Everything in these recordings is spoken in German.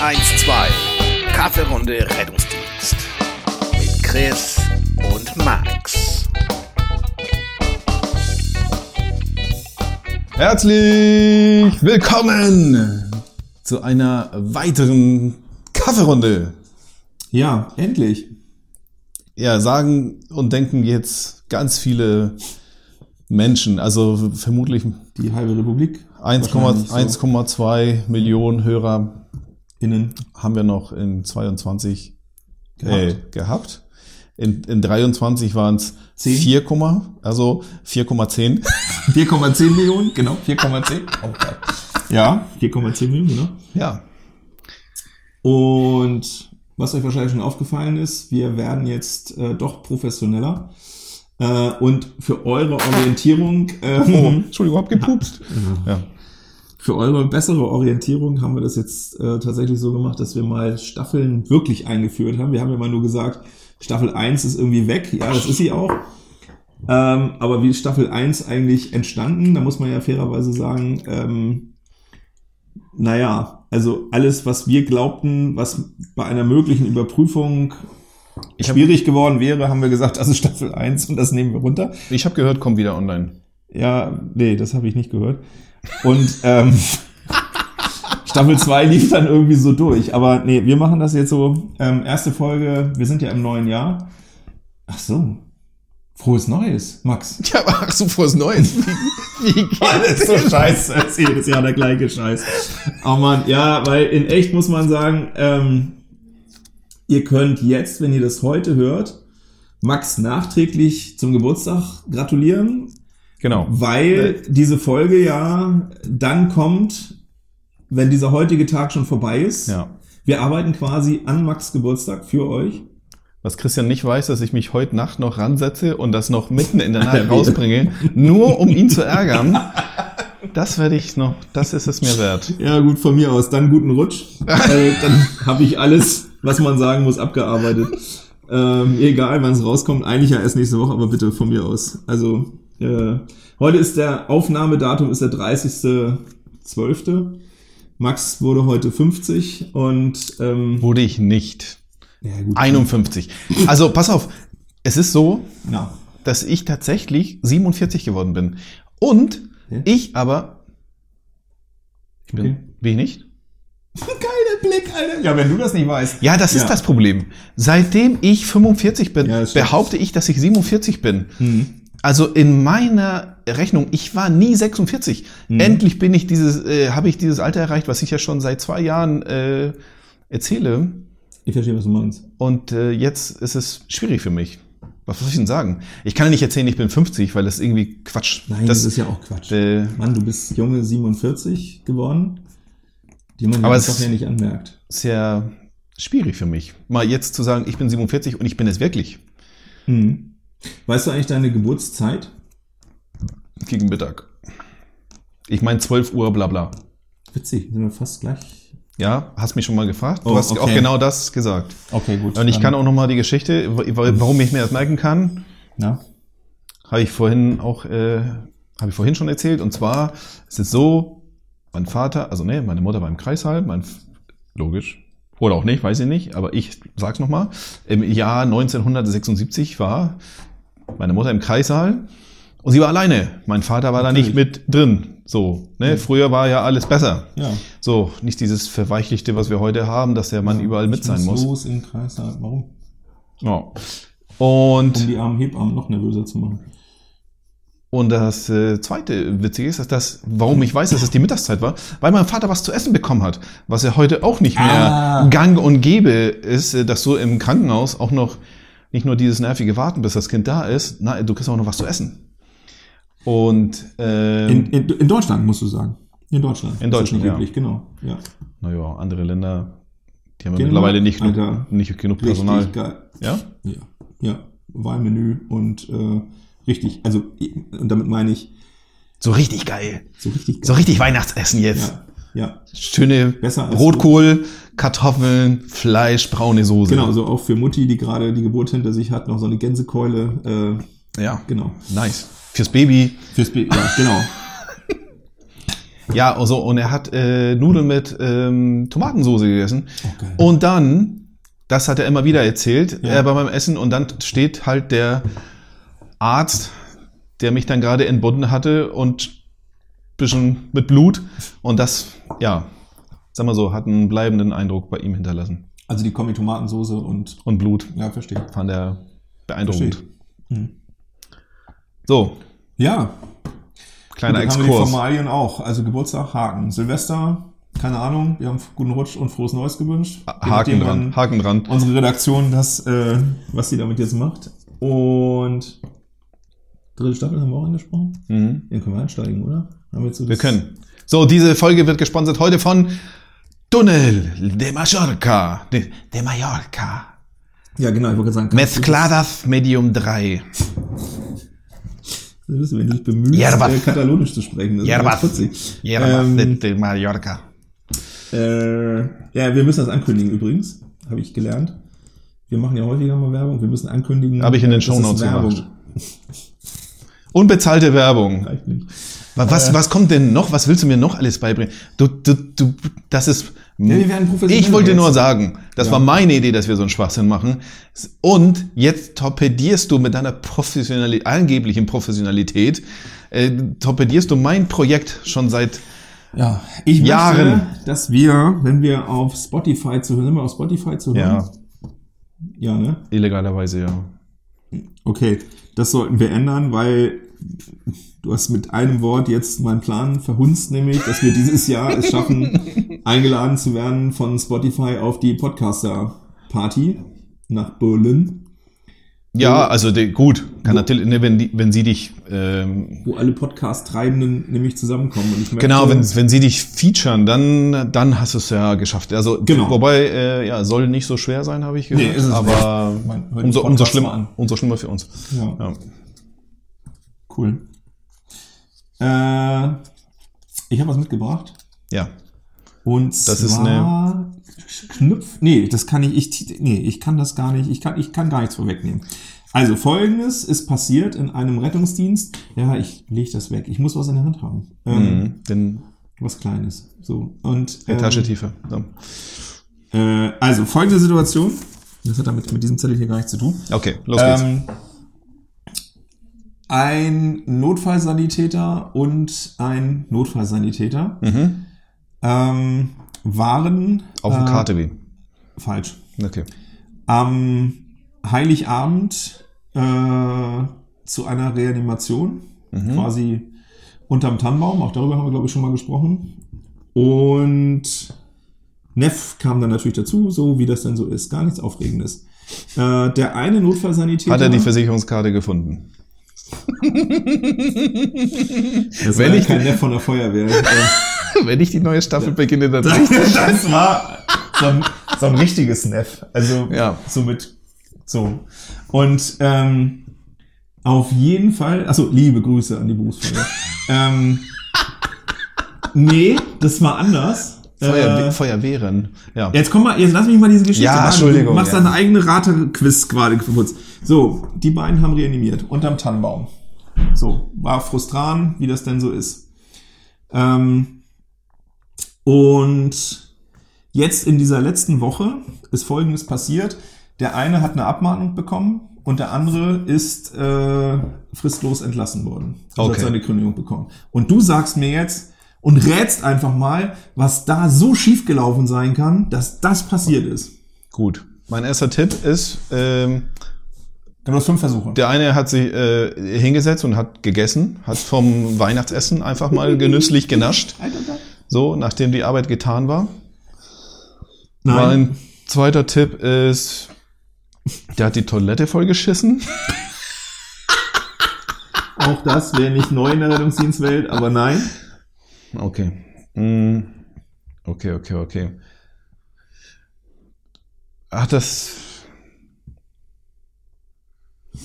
112. Kaffeerunde Rettungsdienst. Mit Chris und Max. Herzlich willkommen zu einer weiteren Kaffeerunde. Ja, endlich. Ja, sagen und denken jetzt ganz viele Menschen, also vermutlich Die halbe Republik. 1,2 Wahrscheinlich so. 1,2 Millionen Hörer Innen. haben wir noch in 22 Gehabt. Äh, gehabt. In, in 23 waren es Zehn? 4, also 4,10. 4,10 Millionen, genau, 4,10. Oh, geil. ja, 4,10 Millionen, genau. Ja, Und was euch wahrscheinlich schon aufgefallen ist, wir werden jetzt äh, doch professioneller. Äh, und für eure Orientierung, äh, oh, Entschuldigung, hab gepupst. Ja. Für eure bessere Orientierung haben wir das jetzt äh, tatsächlich so gemacht, dass wir mal Staffeln wirklich eingeführt haben. Wir haben ja mal nur gesagt, Staffel 1 ist irgendwie weg. Ja, das ist sie auch. Ähm, aber wie ist Staffel 1 eigentlich entstanden? Da muss man ja fairerweise sagen, ähm, naja, also alles, was wir glaubten, was bei einer möglichen Überprüfung Ich hab- schwierig geworden wäre, haben wir gesagt, das ist Staffel 1 und das nehmen wir runter. Ich habe gehört, kommt wieder online. Ja, nee, das habe ich nicht gehört. Und ähm, Staffel 2 lief dann irgendwie so durch. Aber nee, wir machen das jetzt so. Ähm, erste Folge, wir sind ja im neuen Jahr. Ach so. Frohes Neues, Max. Ja, ach so, frohes Neues. Wie, wie geht Das ist so scheiße. Das ist jedes Jahr der gleiche Scheiß. Oh man, ja, weil in echt muss man sagen, ähm, ihr könnt jetzt, wenn ihr das heute hört, Max nachträglich zum Geburtstag gratulieren. Genau. Weil diese Folge ja dann kommt, wenn dieser heutige Tag schon vorbei ist. Ja. Wir arbeiten quasi an Max Geburtstag für euch. Was Christian nicht weiß, dass ich mich heute Nacht noch ransetze und das noch mitten in der Nacht rausbringe, nur um ihn zu ärgern. Das werde ich noch, das ist es mir wert. Ja, gut, von mir aus. Dann guten Rutsch. äh, dann habe ich alles, was man sagen muss, abgearbeitet. Ähm, egal, wann es rauskommt. Eigentlich ja erst nächste Woche, aber bitte von mir aus. Also, äh, heute ist der Aufnahmedatum ist der 30.12. Max wurde heute 50 und ähm, Wurde ich nicht. ja, gut. 51. Also, pass auf. Es ist so, Ja. dass ich tatsächlich 47 geworden bin. Und Ja. ich aber, ich bin, Okay. bin ich nicht? Geiler Blick, Alter. Ja, wenn du das nicht weißt. Ja, das ist Ja. das Problem. Seitdem ich 45 bin, Ja, behaupte ich, dass ich 47 bin. Mhm. Also in meiner Rechnung, ich war nie 46. Mhm. Endlich bin ich dieses, äh, habe ich dieses Alter erreicht, was ich ja schon seit zwei Jahren äh, erzähle. Ich verstehe, was du meinst. Und äh, jetzt ist es schwierig für mich. Was soll ich denn sagen? Ich kann ja nicht erzählen, ich bin 50, weil das irgendwie Quatsch. Nein, das, ist ja auch Quatsch. äh, Mann, du bist junge 47 geworden, die man Aber einfach ja nicht anmerkt. sehr schwierig für mich. Mal jetzt zu sagen, ich bin 47 und ich bin es wirklich Mhm. Weißt du eigentlich deine Geburtszeit? gegen Mittag. Ich meine 12 Uhr, bla bla. Witzig, sind wir fast gleich. Ja, hast mich schon mal gefragt. Du Oh, hast auch okay. genau das gesagt. Okay, gut. Und ich kann auch noch mal die Geschichte, wa- warum ich mir das merken kann, Ja. habe ich vorhin auch, äh, habe ich vorhin schon erzählt. Und zwar ist es so, mein Vater, also nee, meine Mutter war im Kreissaal, mein, logisch, oder auch nicht, weiß ich nicht, aber ich sag's noch mal. Im Jahr 1976 war meine Mutter im Kreissaal und sie war alleine. Mein Vater war da nicht mit drin. So, ne? Früher war ja alles besser. Ja. So, nicht dieses Verweichlichte, was wir heute haben, dass der Mann überall mit sein muss. Los im Kreis. Warum? Ja. Und Um die armen Hebammen noch nervöser zu machen. Und das äh, zweite Witzige ist, dass das, warum ich weiß, dass es die Mittagszeit war, weil mein Vater was zu essen bekommen hat, was ja heute auch nicht mehr Ah. gang und gäbe ist, äh, dass so im Krankenhaus auch noch nicht nur dieses nervige Warten, bis das Kind da ist, na, du kriegst auch noch was zu essen. Und ähm, In, in, in Deutschland, musst du sagen. In Deutschland. In Ist das Deutschland, nicht ja. üblich, genau. Ja. naja, andere Länder, die haben ja Genau, mittlerweile nicht Alter. genug, nicht genug Personal. geil. Ja? Ja. Ja. Wahlmenü und äh, richtig. Also, und damit meine ich So richtig geil. so richtig So richtig Weihnachtsessen jetzt. Ja. Ja. Schöne Rotkohl, Kartoffeln, Fleisch, braune Soße. Genau, so auch für Mutti, die gerade die Geburt hinter sich hat, noch so eine Gänsekeule. Äh, Ja. genau. Nice. Fürs Baby. Fürs Baby, ja, genau. Ja, also, und er hat äh, Nudeln mit ähm, Tomatensauce gegessen. Oh, geil. Und dann, das hat er immer wieder erzählt, Ja. äh, bei meinem Essen, und dann steht halt der Arzt, der mich dann gerade entbunden hatte und bisschen mit Blut. Und das, ja, sag mal so, hat einen bleibenden Eindruck bei ihm hinterlassen. Also die Kommi-Tomatensoße und, Und Blut ja, verstehe. fand er beeindruckend. Hm. So, Ja, kleiner Gut, dann haben wir die Exkurs. Formalien auch. Also Geburtstag, Haken. Silvester, keine Ahnung, wir haben guten Rutsch und frohes Neues gewünscht. Je Haken dran, Haken dran. Unsere Redaktion, das, äh, was sie damit jetzt macht. Und dritte Staffel haben wir auch angesprochen. Mhm. Den können wir einsteigen, oder? Wir, so Wir können. So, diese Folge wird gesponsert heute von Tunnel de Mallorca. De, de Mallorca. Ja, genau, ich wollte gerade sagen. Mezcladas Medium 3. das- Wenn du dich bemühst, Yerbas. äh, katalonisch zu sprechen. Das ist Yerbas. putzig. Hierbas Ähm, de, Mallorca. Äh, ja, wir müssen das ankündigen übrigens, habe ich gelernt. Wir machen ja häufiger mal Werbung. Wir müssen ankündigen. Habe ich in den es Shownotes gemacht. Unbezahlte Werbung. Reicht nicht. Wa- Was, was kommt denn noch? Was willst du mir noch alles beibringen? Du, du, du, das ist. Ja, ich wollte jetzt. nur sagen, das Ja. war meine Idee, dass wir so einen Schwachsinn machen. Und jetzt torpedierst du mit deiner Professionalität, angeblichen Professionalität, äh, torpedierst du mein Projekt schon seit. Ja, ich Jahren. möchte, dass wir, wenn wir auf Spotify zu hören, sind wir auf Spotify zu hören? Ja, ne? illegalerweise, ja. Okay, das sollten wir ändern, weil du hast mit einem Wort jetzt meinen Plan verhunzt, nämlich, dass wir dieses Jahr es schaffen, eingeladen zu werden von Spotify auf die Podcaster-Party nach Berlin, Ja, also de, gut, kann natürlich, ne, wenn, die, wenn sie dich, ähm, wo alle Podcast-Treibenden nämlich zusammenkommen. Und ich möchte, genau, wenn, wenn sie dich featuren, dann, dann hast du es ja geschafft. Also, Genau. wobei, äh, ja, soll nicht so schwer sein, habe ich gehört. Nee, ist es aber nicht. Umso, umso schlimmer, an. umso schlimmer für uns. Ja. Ja. Cool. Äh, ich habe was mitgebracht. ja. Und Das ist zwar Knüpf. Nee, das kann ich, ich. Nee, ich kann das gar nicht. Ich kann, ich kann gar nichts vorwegnehmen. Also folgendes ist passiert in einem Rettungsdienst. Ja, ich lege das weg. Ich muss was in der Hand haben. Ähm, Mhm. Den, Was Kleines. So. Und ähm, Tasche tiefer. So. äh, also folgende Situation. Das hat damit mit diesem Zettel hier gar nichts zu tun. Okay, los geht's. Ähm, ein Notfallsanitäter und ein Notfallsanitäter mhm. ähm, waren Auf dem äh, KTW. falsch. Okay. Am Heiligabend äh, zu einer Reanimation, Mhm. quasi unterm Tannenbaum. Auch darüber haben wir, glaube ich, schon mal gesprochen. Und Neff kam dann natürlich dazu, so wie das dann so ist. Gar nichts Aufregendes. Äh, der eine Notfallsanitäter. Hat er die Versicherungskarte gefunden? Das wenn ich- kein Neff von der Feuerwehr. Wenn ich die neue Staffel beginne, dann. das, das war so ein, so ein richtiges Neff. Also Ja. so mit so. Und ähm, auf jeden Fall, also liebe Grüße an die Berufsfeuerwehr. ähm, nee, das war anders. Feuerwe Äh, Feuerwehren. Ja. Jetzt komm mal, jetzt lass mich mal diese Geschichte Ja, machen. Entschuldigung, Du machst ja. deine eigene Rate-Quiz gerade kurz. So, die beiden haben reanimiert unterm Tannenbaum. So, war frustran, wie das denn so ist. Ähm, und jetzt in dieser letzten Woche ist Folgendes passiert. Der eine hat eine Abmahnung bekommen und der andere ist äh, fristlos entlassen worden. Also Okay. hat seine Kündigung bekommen. Und du sagst mir jetzt und rätst einfach mal, was da so schiefgelaufen sein kann, dass das passiert ist. Gut. Mein erster Tipp ist, ähm, Du hast fünf Versuche. der eine hat sich äh, hingesetzt und hat gegessen, hat vom Weihnachtsessen einfach mal genüsslich genascht. So, nachdem die Arbeit getan war. Mein zweiter Tipp ist, der hat die Toilette vollgeschissen. Auch das wäre nicht neu in der Rettungsdienstwelt, aber nein. Okay. Mm, Okay, okay, okay. Ach, das.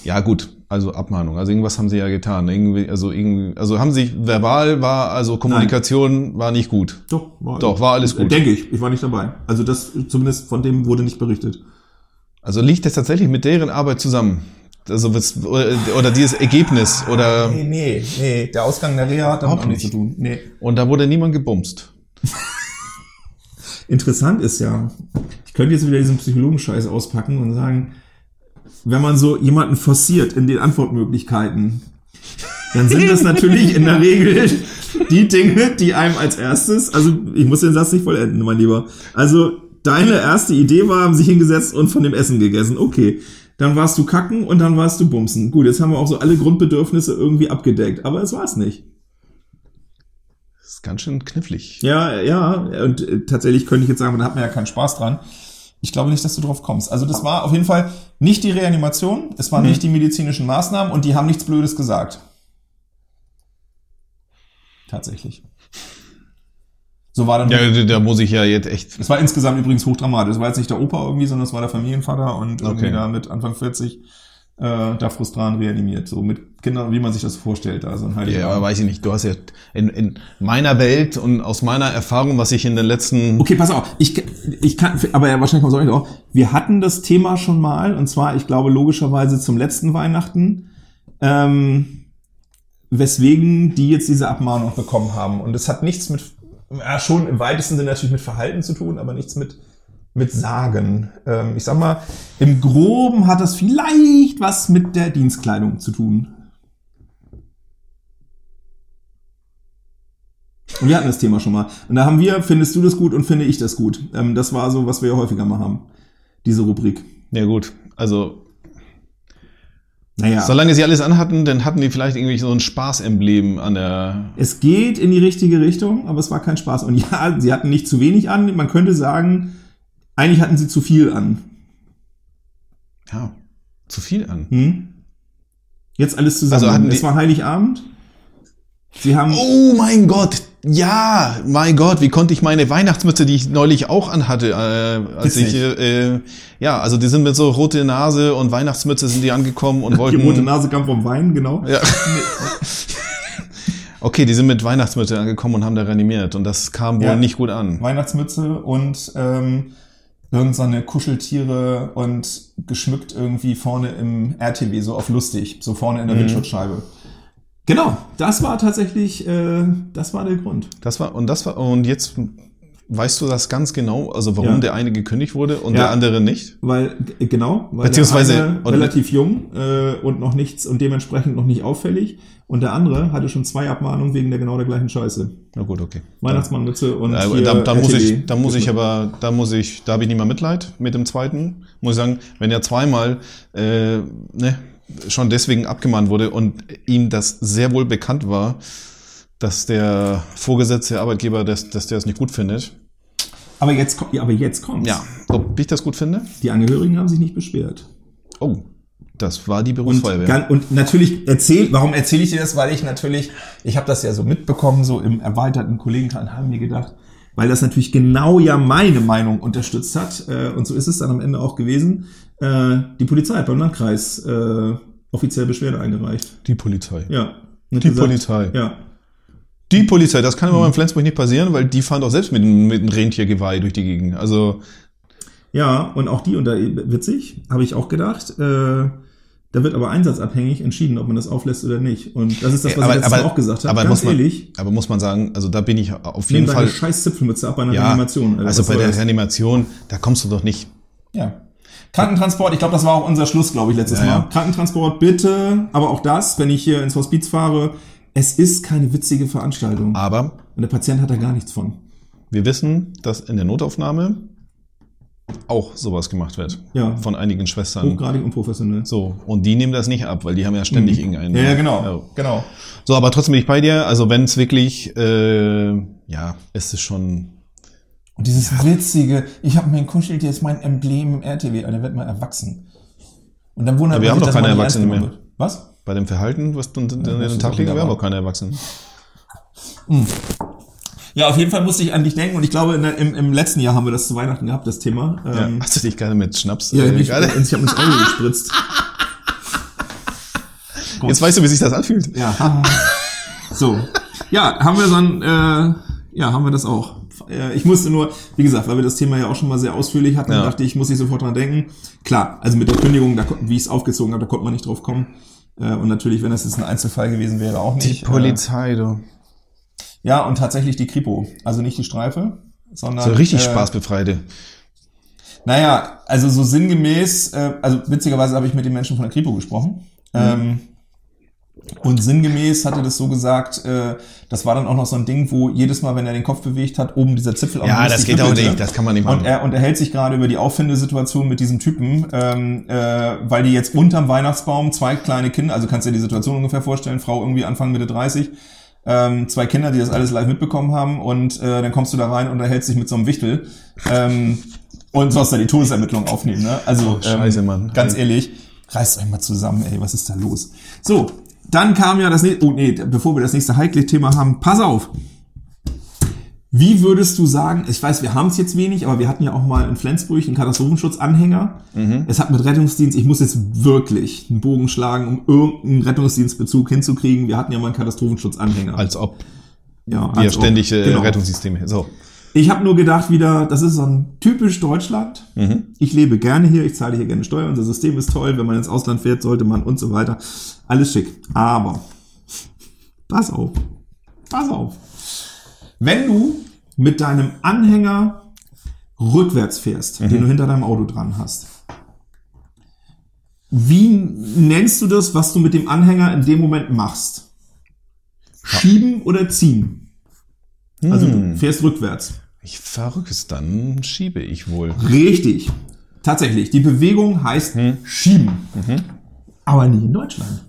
Ja, gut. Also Abmahnung. Also irgendwas haben sie ja getan. Irgendwie, also irgendwie, also haben sie verbal war, also Kommunikation war nicht gut. Doch, war, Doch, war alles gut. Denke ich. Ich war nicht dabei. Also das, zumindest von dem wurde nicht berichtet. Also liegt das tatsächlich mit deren Arbeit zusammen. Also was, oder, oder dieses Ergebnis oder Nee, nee, nee. Der Ausgang der Reha hat damit auch nichts nicht. zu tun. Nee. und da wurde niemand gebumst. Interessant ist ja, ich könnte jetzt wieder diesen Psychologenscheiß auspacken und sagen, wenn man so jemanden forciert in den Antwortmöglichkeiten, dann sind das natürlich in der Regel die Dinge, die einem als erstes, also ich muss den Satz nicht vollenden, mein Lieber. Also deine erste Idee war, haben sich hingesetzt und von dem Essen gegessen. Okay. Dann warst du kacken und dann warst du bumsen. Gut, jetzt haben wir auch so alle Grundbedürfnisse irgendwie abgedeckt, aber es war's nicht. Das ist ganz schön knifflig. Ja, ja, und äh, tatsächlich könnte ich jetzt sagen, da hat man ja keinen Spaß dran. Ich glaube nicht, dass du drauf kommst. Also das war auf jeden Fall nicht die Reanimation, es waren nicht die medizinischen Maßnahmen und die haben nichts Blödes gesagt. Tatsächlich. So war dann. Ja, da- da muss ich ja jetzt echt. Es war insgesamt übrigens hochdramatisch. Es war jetzt nicht der Opa irgendwie, sondern es war der Familienvater und irgendwie Okay. da mit Anfang 40 äh, da frustran reanimiert. So mit Kindern, wie man sich das vorstellt. Also ein Ja, aber weiß ich nicht. Du hast ja in, in meiner Welt und aus meiner Erfahrung, was ich in den letzten Okay, pass auf. Ich, ich kann, aber ja, wahrscheinlich kommt es auch nicht auch. Wir hatten das Thema schon mal, und zwar, ich glaube, logischerweise zum letzten Weihnachten, ähm, weswegen die jetzt diese Abmahnung bekommen haben. Und es hat nichts mit, ja, schon im weitesten Sinne natürlich mit Verhalten zu tun, aber nichts mit, mit Sagen. Ähm, ich sag mal, im Groben hat das vielleicht was mit der Dienstkleidung zu tun. Und wir hatten das Thema schon mal. Und da haben wir, findest du das gut und finde ich das gut. Ähm, das war so, was wir ja häufiger mal haben. Diese Rubrik. Ja gut, also Naja. solange sie alles anhatten, dann hatten die vielleicht irgendwie so ein Spaßemblem an der. Es geht in die richtige Richtung, aber es war kein Spaß. Und ja, sie hatten nicht zu wenig an. Man könnte sagen, eigentlich hatten sie zu viel an. Ja, zu viel an. Hm? Jetzt alles zusammen. Also hatten es war Heiligabend. Sie haben. Oh mein Gott! Ja, mein Gott, wie konnte ich meine Weihnachtsmütze, die ich neulich auch anhatte, äh, als ich, äh, ja, also die sind mit so rote Nase und Weihnachtsmütze sind die angekommen und Die wollten. rote Nase kam vom Wein, genau. Ja. okay, die sind mit Weihnachtsmütze angekommen und haben da reanimiert und das kam wohl Ja. nicht gut an. Weihnachtsmütze und ähm, irgend so eine Kuscheltiere und geschmückt irgendwie vorne im RTW, so auf lustig, so vorne in der Mhm. Windschutzscheibe. Genau, das war tatsächlich, äh, das war der Grund. Das war und das war und jetzt weißt du das ganz genau, also warum Ja. der eine gekündigt wurde und Ja. der andere nicht? Weil, genau, weil Beziehungsweise- der eine relativ jung äh, und noch nichts und dementsprechend noch nicht auffällig und der andere hatte schon zwei Abmahnungen wegen der genau der gleichen Scheiße. Na gut, okay. Weihnachtsmannmütze und Äh, hier da, da muss ich, da muss ich aber, da muss ich, da habe ich nicht mehr Mitleid mit dem zweiten. Muss ich sagen, wenn er zweimal äh, ne, schon deswegen abgemahnt wurde und ihm das sehr wohl bekannt war, dass der vorgesetzte Arbeitgeber, dass, dass der es nicht gut findet. Aber jetzt, aber jetzt kommt's. Ja, ob ich das gut finde? Die Angehörigen haben sich nicht beschwert. Oh, das war die Und, Berufsfeuerwehr. gan- und natürlich erzähl, warum erzähle ich dir das? Weil ich natürlich, ich habe das ja so mitbekommen, so im erweiterten Kollegenkreis haben mir gedacht, weil das natürlich genau ja meine Meinung unterstützt hat. Äh, und so ist es dann am Ende auch gewesen. Äh, die Polizei hat beim Landkreis äh, offiziell Beschwerde eingereicht. die Polizei. Ja. Die Polizei. Ja. Die Polizei, das kann aber in Flensburg nicht passieren, weil die fahren doch selbst mit, einem- mit einem Rentiergeweih durch die Gegend. Also, Ja, und auch die, und da witzig, habe ich auch gedacht, äh, da wird aber einsatzabhängig entschieden, ob man das auflässt oder nicht. Und das ist das, was ich letztes Mal auch gesagt habe. aber Ganz muss man, ehrlich, aber muss man sagen, also da bin ich auf jeden Fall. scheiß Zipfelmütze ab bei einer Ja, Reanimation. Also Was bei der? Reanimation, da kommst du doch nicht. Ja. Krankentransport, ich glaube, das war auch unser Schluss, glaube ich, letztes Ja, Mal. ja. Krankentransport bitte, aber auch das, wenn ich hier ins Hospiz fahre, es ist keine witzige Veranstaltung. Aber Und der Patient hat da gar nichts von. wir wissen, dass in der Notaufnahme auch sowas gemacht wird. Ja. Von einigen Schwestern. Hochgradig unprofessionell. So. Und die nehmen das nicht ab, weil die haben ja ständig irgendeinen. Mhm. Ja, ja, genau. Genau. So, aber trotzdem bin ich bei dir. Also wenn es wirklich, äh, ja, es ist schon. Und dieses witzige, ich habe mein Kuscheltier, ist mein Emblem im RTW, Alter, wird mal erwachsen. Und dann wundert Aber wir haben doch keine Erwachsenen mehr. wird. Was? Bei dem Verhalten, was du in das den Tag legen, wir haben auch keine Erwachsenen. Ja, auf jeden Fall musste ich an dich denken und ich glaube, in im, im letzten Jahr haben wir das zu Weihnachten gehabt, das Thema. Ja. Ähm, Hast du dich gerade mit Schnaps? ja, äh, ich, gerade? ich habe ins Auge gespritzt. Jetzt weißt du, wie sich das anfühlt. Ja. so. Ja, haben wir so ein, äh, ja, haben wir das auch. Äh, ich musste nur, wie gesagt, weil wir das Thema ja auch schon mal sehr ausführlich hatten, Ja. dachte ich, muss ich sofort dran denken. Klar, also mit der Kündigung, da, wie ich es aufgezogen habe, da konnte man nicht drauf kommen. Äh, Und natürlich, wenn das jetzt ein Einzelfall gewesen wäre, auch Die nicht. Polizei, du. Äh, ja, und tatsächlich die Kripo. Also nicht die Streife, sondern. So richtig äh, Spaßbefreite. Naja, also so sinngemäß, äh, also witzigerweise habe ich mit den Menschen von der Kripo gesprochen. Ähm, und sinngemäß hatte das so gesagt, äh, das war dann auch noch so ein Ding, wo jedes Mal, wenn er den Kopf bewegt hat, oben dieser Zipfel am Ja, das geht auch nicht, das kann man nicht machen. Und er unterhält sich gerade über die Auffindesituation mit diesem Typen, ähm, äh, weil die jetzt unterm Weihnachtsbaum zwei kleine Kinder, also kannst du dir die Situation ungefähr vorstellen, Frau irgendwie Anfang Mitte 30, ähm, zwei Kinder, die das alles live mitbekommen haben und äh, dann kommst du da rein und unterhältst dich mit so einem Wichtel ähm, und sollst da die Todesermittlung aufnehmen. Ne? Also Oh, scheiße, Mann. ganz ehrlich, reißt euch mal zusammen, ey, was ist da los? So, dann kam ja das nächste, oh nee, bevor wir das nächste heikle Thema haben, pass auf. Wie würdest du sagen, ich weiß, wir haben es jetzt wenig, aber wir hatten ja auch mal in Flensburg einen Katastrophenschutzanhänger. Es hat mit Rettungsdienst, ich muss jetzt wirklich einen Bogen schlagen, um irgendeinen Rettungsdienstbezug hinzukriegen. Wir hatten ja mal einen Katastrophenschutzanhänger. Als ob ja, wir als ob. ständig äh, Genau. Rettungssysteme. So. Ich habe nur gedacht wieder, das ist so ein typisch Deutschland. Ich lebe gerne hier, ich zahle hier gerne Steuern, unser System ist toll, wenn man ins Ausland fährt, sollte man und so weiter. Alles schick. Aber, pass auf, pass auf. Wenn du mit deinem Anhänger rückwärts fährst, den du hinter deinem Auto dran hast, wie nennst du das, was du mit dem Anhänger in dem Moment machst? Schieben oder ziehen? Also du fährst rückwärts. Ich verrückt es dann, schiebe ich wohl. Richtig. Tatsächlich. Die Bewegung heißt schieben. Aber nicht in Deutschland.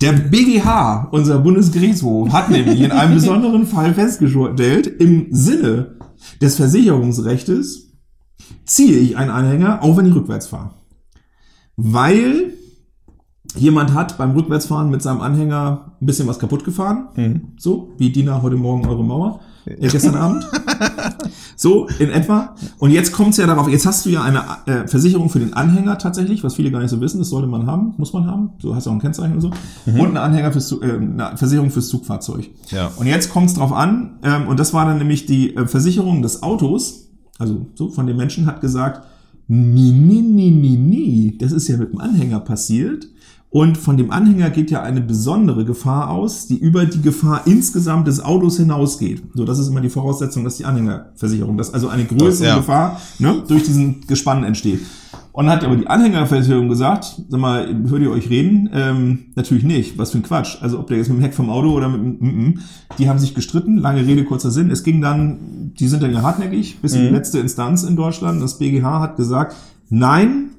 Der BGH, unser Bundesgerichtshof, hat nämlich in einem besonderen Fall festgestellt, im Sinne des Versicherungsrechtes ziehe ich einen Anhänger, auch wenn ich rückwärts fahre. Weil jemand hat beim Rückwärtsfahren mit seinem Anhänger ein bisschen was kaputt gefahren. So, wie Dina heute Morgen eure Mauer. Äh, gestern Abend. So, in etwa. Und jetzt kommt es ja darauf, jetzt hast du ja eine äh, Versicherung für den Anhänger tatsächlich, was viele gar nicht so wissen, das sollte man haben, muss man haben. So hast du auch ein Kennzeichen und so. Und eine Anhänger fürs, äh, eine Versicherung fürs Zugfahrzeug. Ja. Und jetzt kommt es drauf an, ähm, und das war dann nämlich die äh, Versicherung des Autos, also so von dem Menschen hat gesagt, nee, nee, nee, nee, nee, das ist ja mit dem Anhänger passiert. Und von dem Anhänger geht ja eine besondere Gefahr aus, die über die Gefahr insgesamt des Autos hinausgeht. So, das ist immer die Voraussetzung, dass die Anhängerversicherung, dass also eine größere Ja. Gefahr ne, durch diesen Gespann entsteht. Und hat aber die Anhängerversicherung gesagt, sag mal, hört ihr euch reden? Ähm, natürlich nicht. Was für ein Quatsch. Also ob der jetzt mit dem Heck vom Auto oder mit dem, mm, mm. die haben sich gestritten. Lange Rede, kurzer Sinn. Es ging dann, die sind dann ja hartnäckig, bis in die letzte Instanz in Deutschland. Das BGH hat gesagt, nein,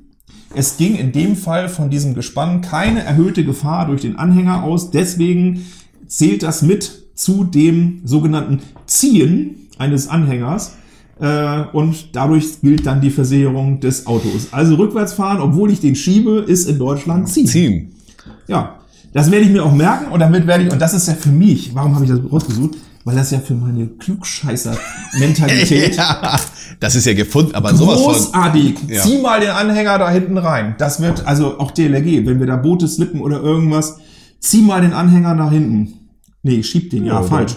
es ging in dem Fall von diesem Gespann keine erhöhte Gefahr durch den Anhänger aus. Deswegen zählt das mit zu dem sogenannten Ziehen eines Anhängers. Äh, und dadurch gilt dann die Versicherung des Autos. Also rückwärts fahren, obwohl ich den schiebe, ist in Deutschland ziehen. Ziehen. Ja, das werde ich mir auch merken und damit werde ich, und das ist ja für mich, warum habe ich das rausgesucht? Weil das ja für meine Klugscheißer-Mentalität Ja, das ist ja gefunden, aber sowas von. Großartig. Ja. Zieh mal den Anhänger da hinten rein. Das wird, also auch DLRG, wenn wir da Boote slippen oder irgendwas, zieh mal den Anhänger nach hinten. Nee, schieb den. Ja, Ja, falsch.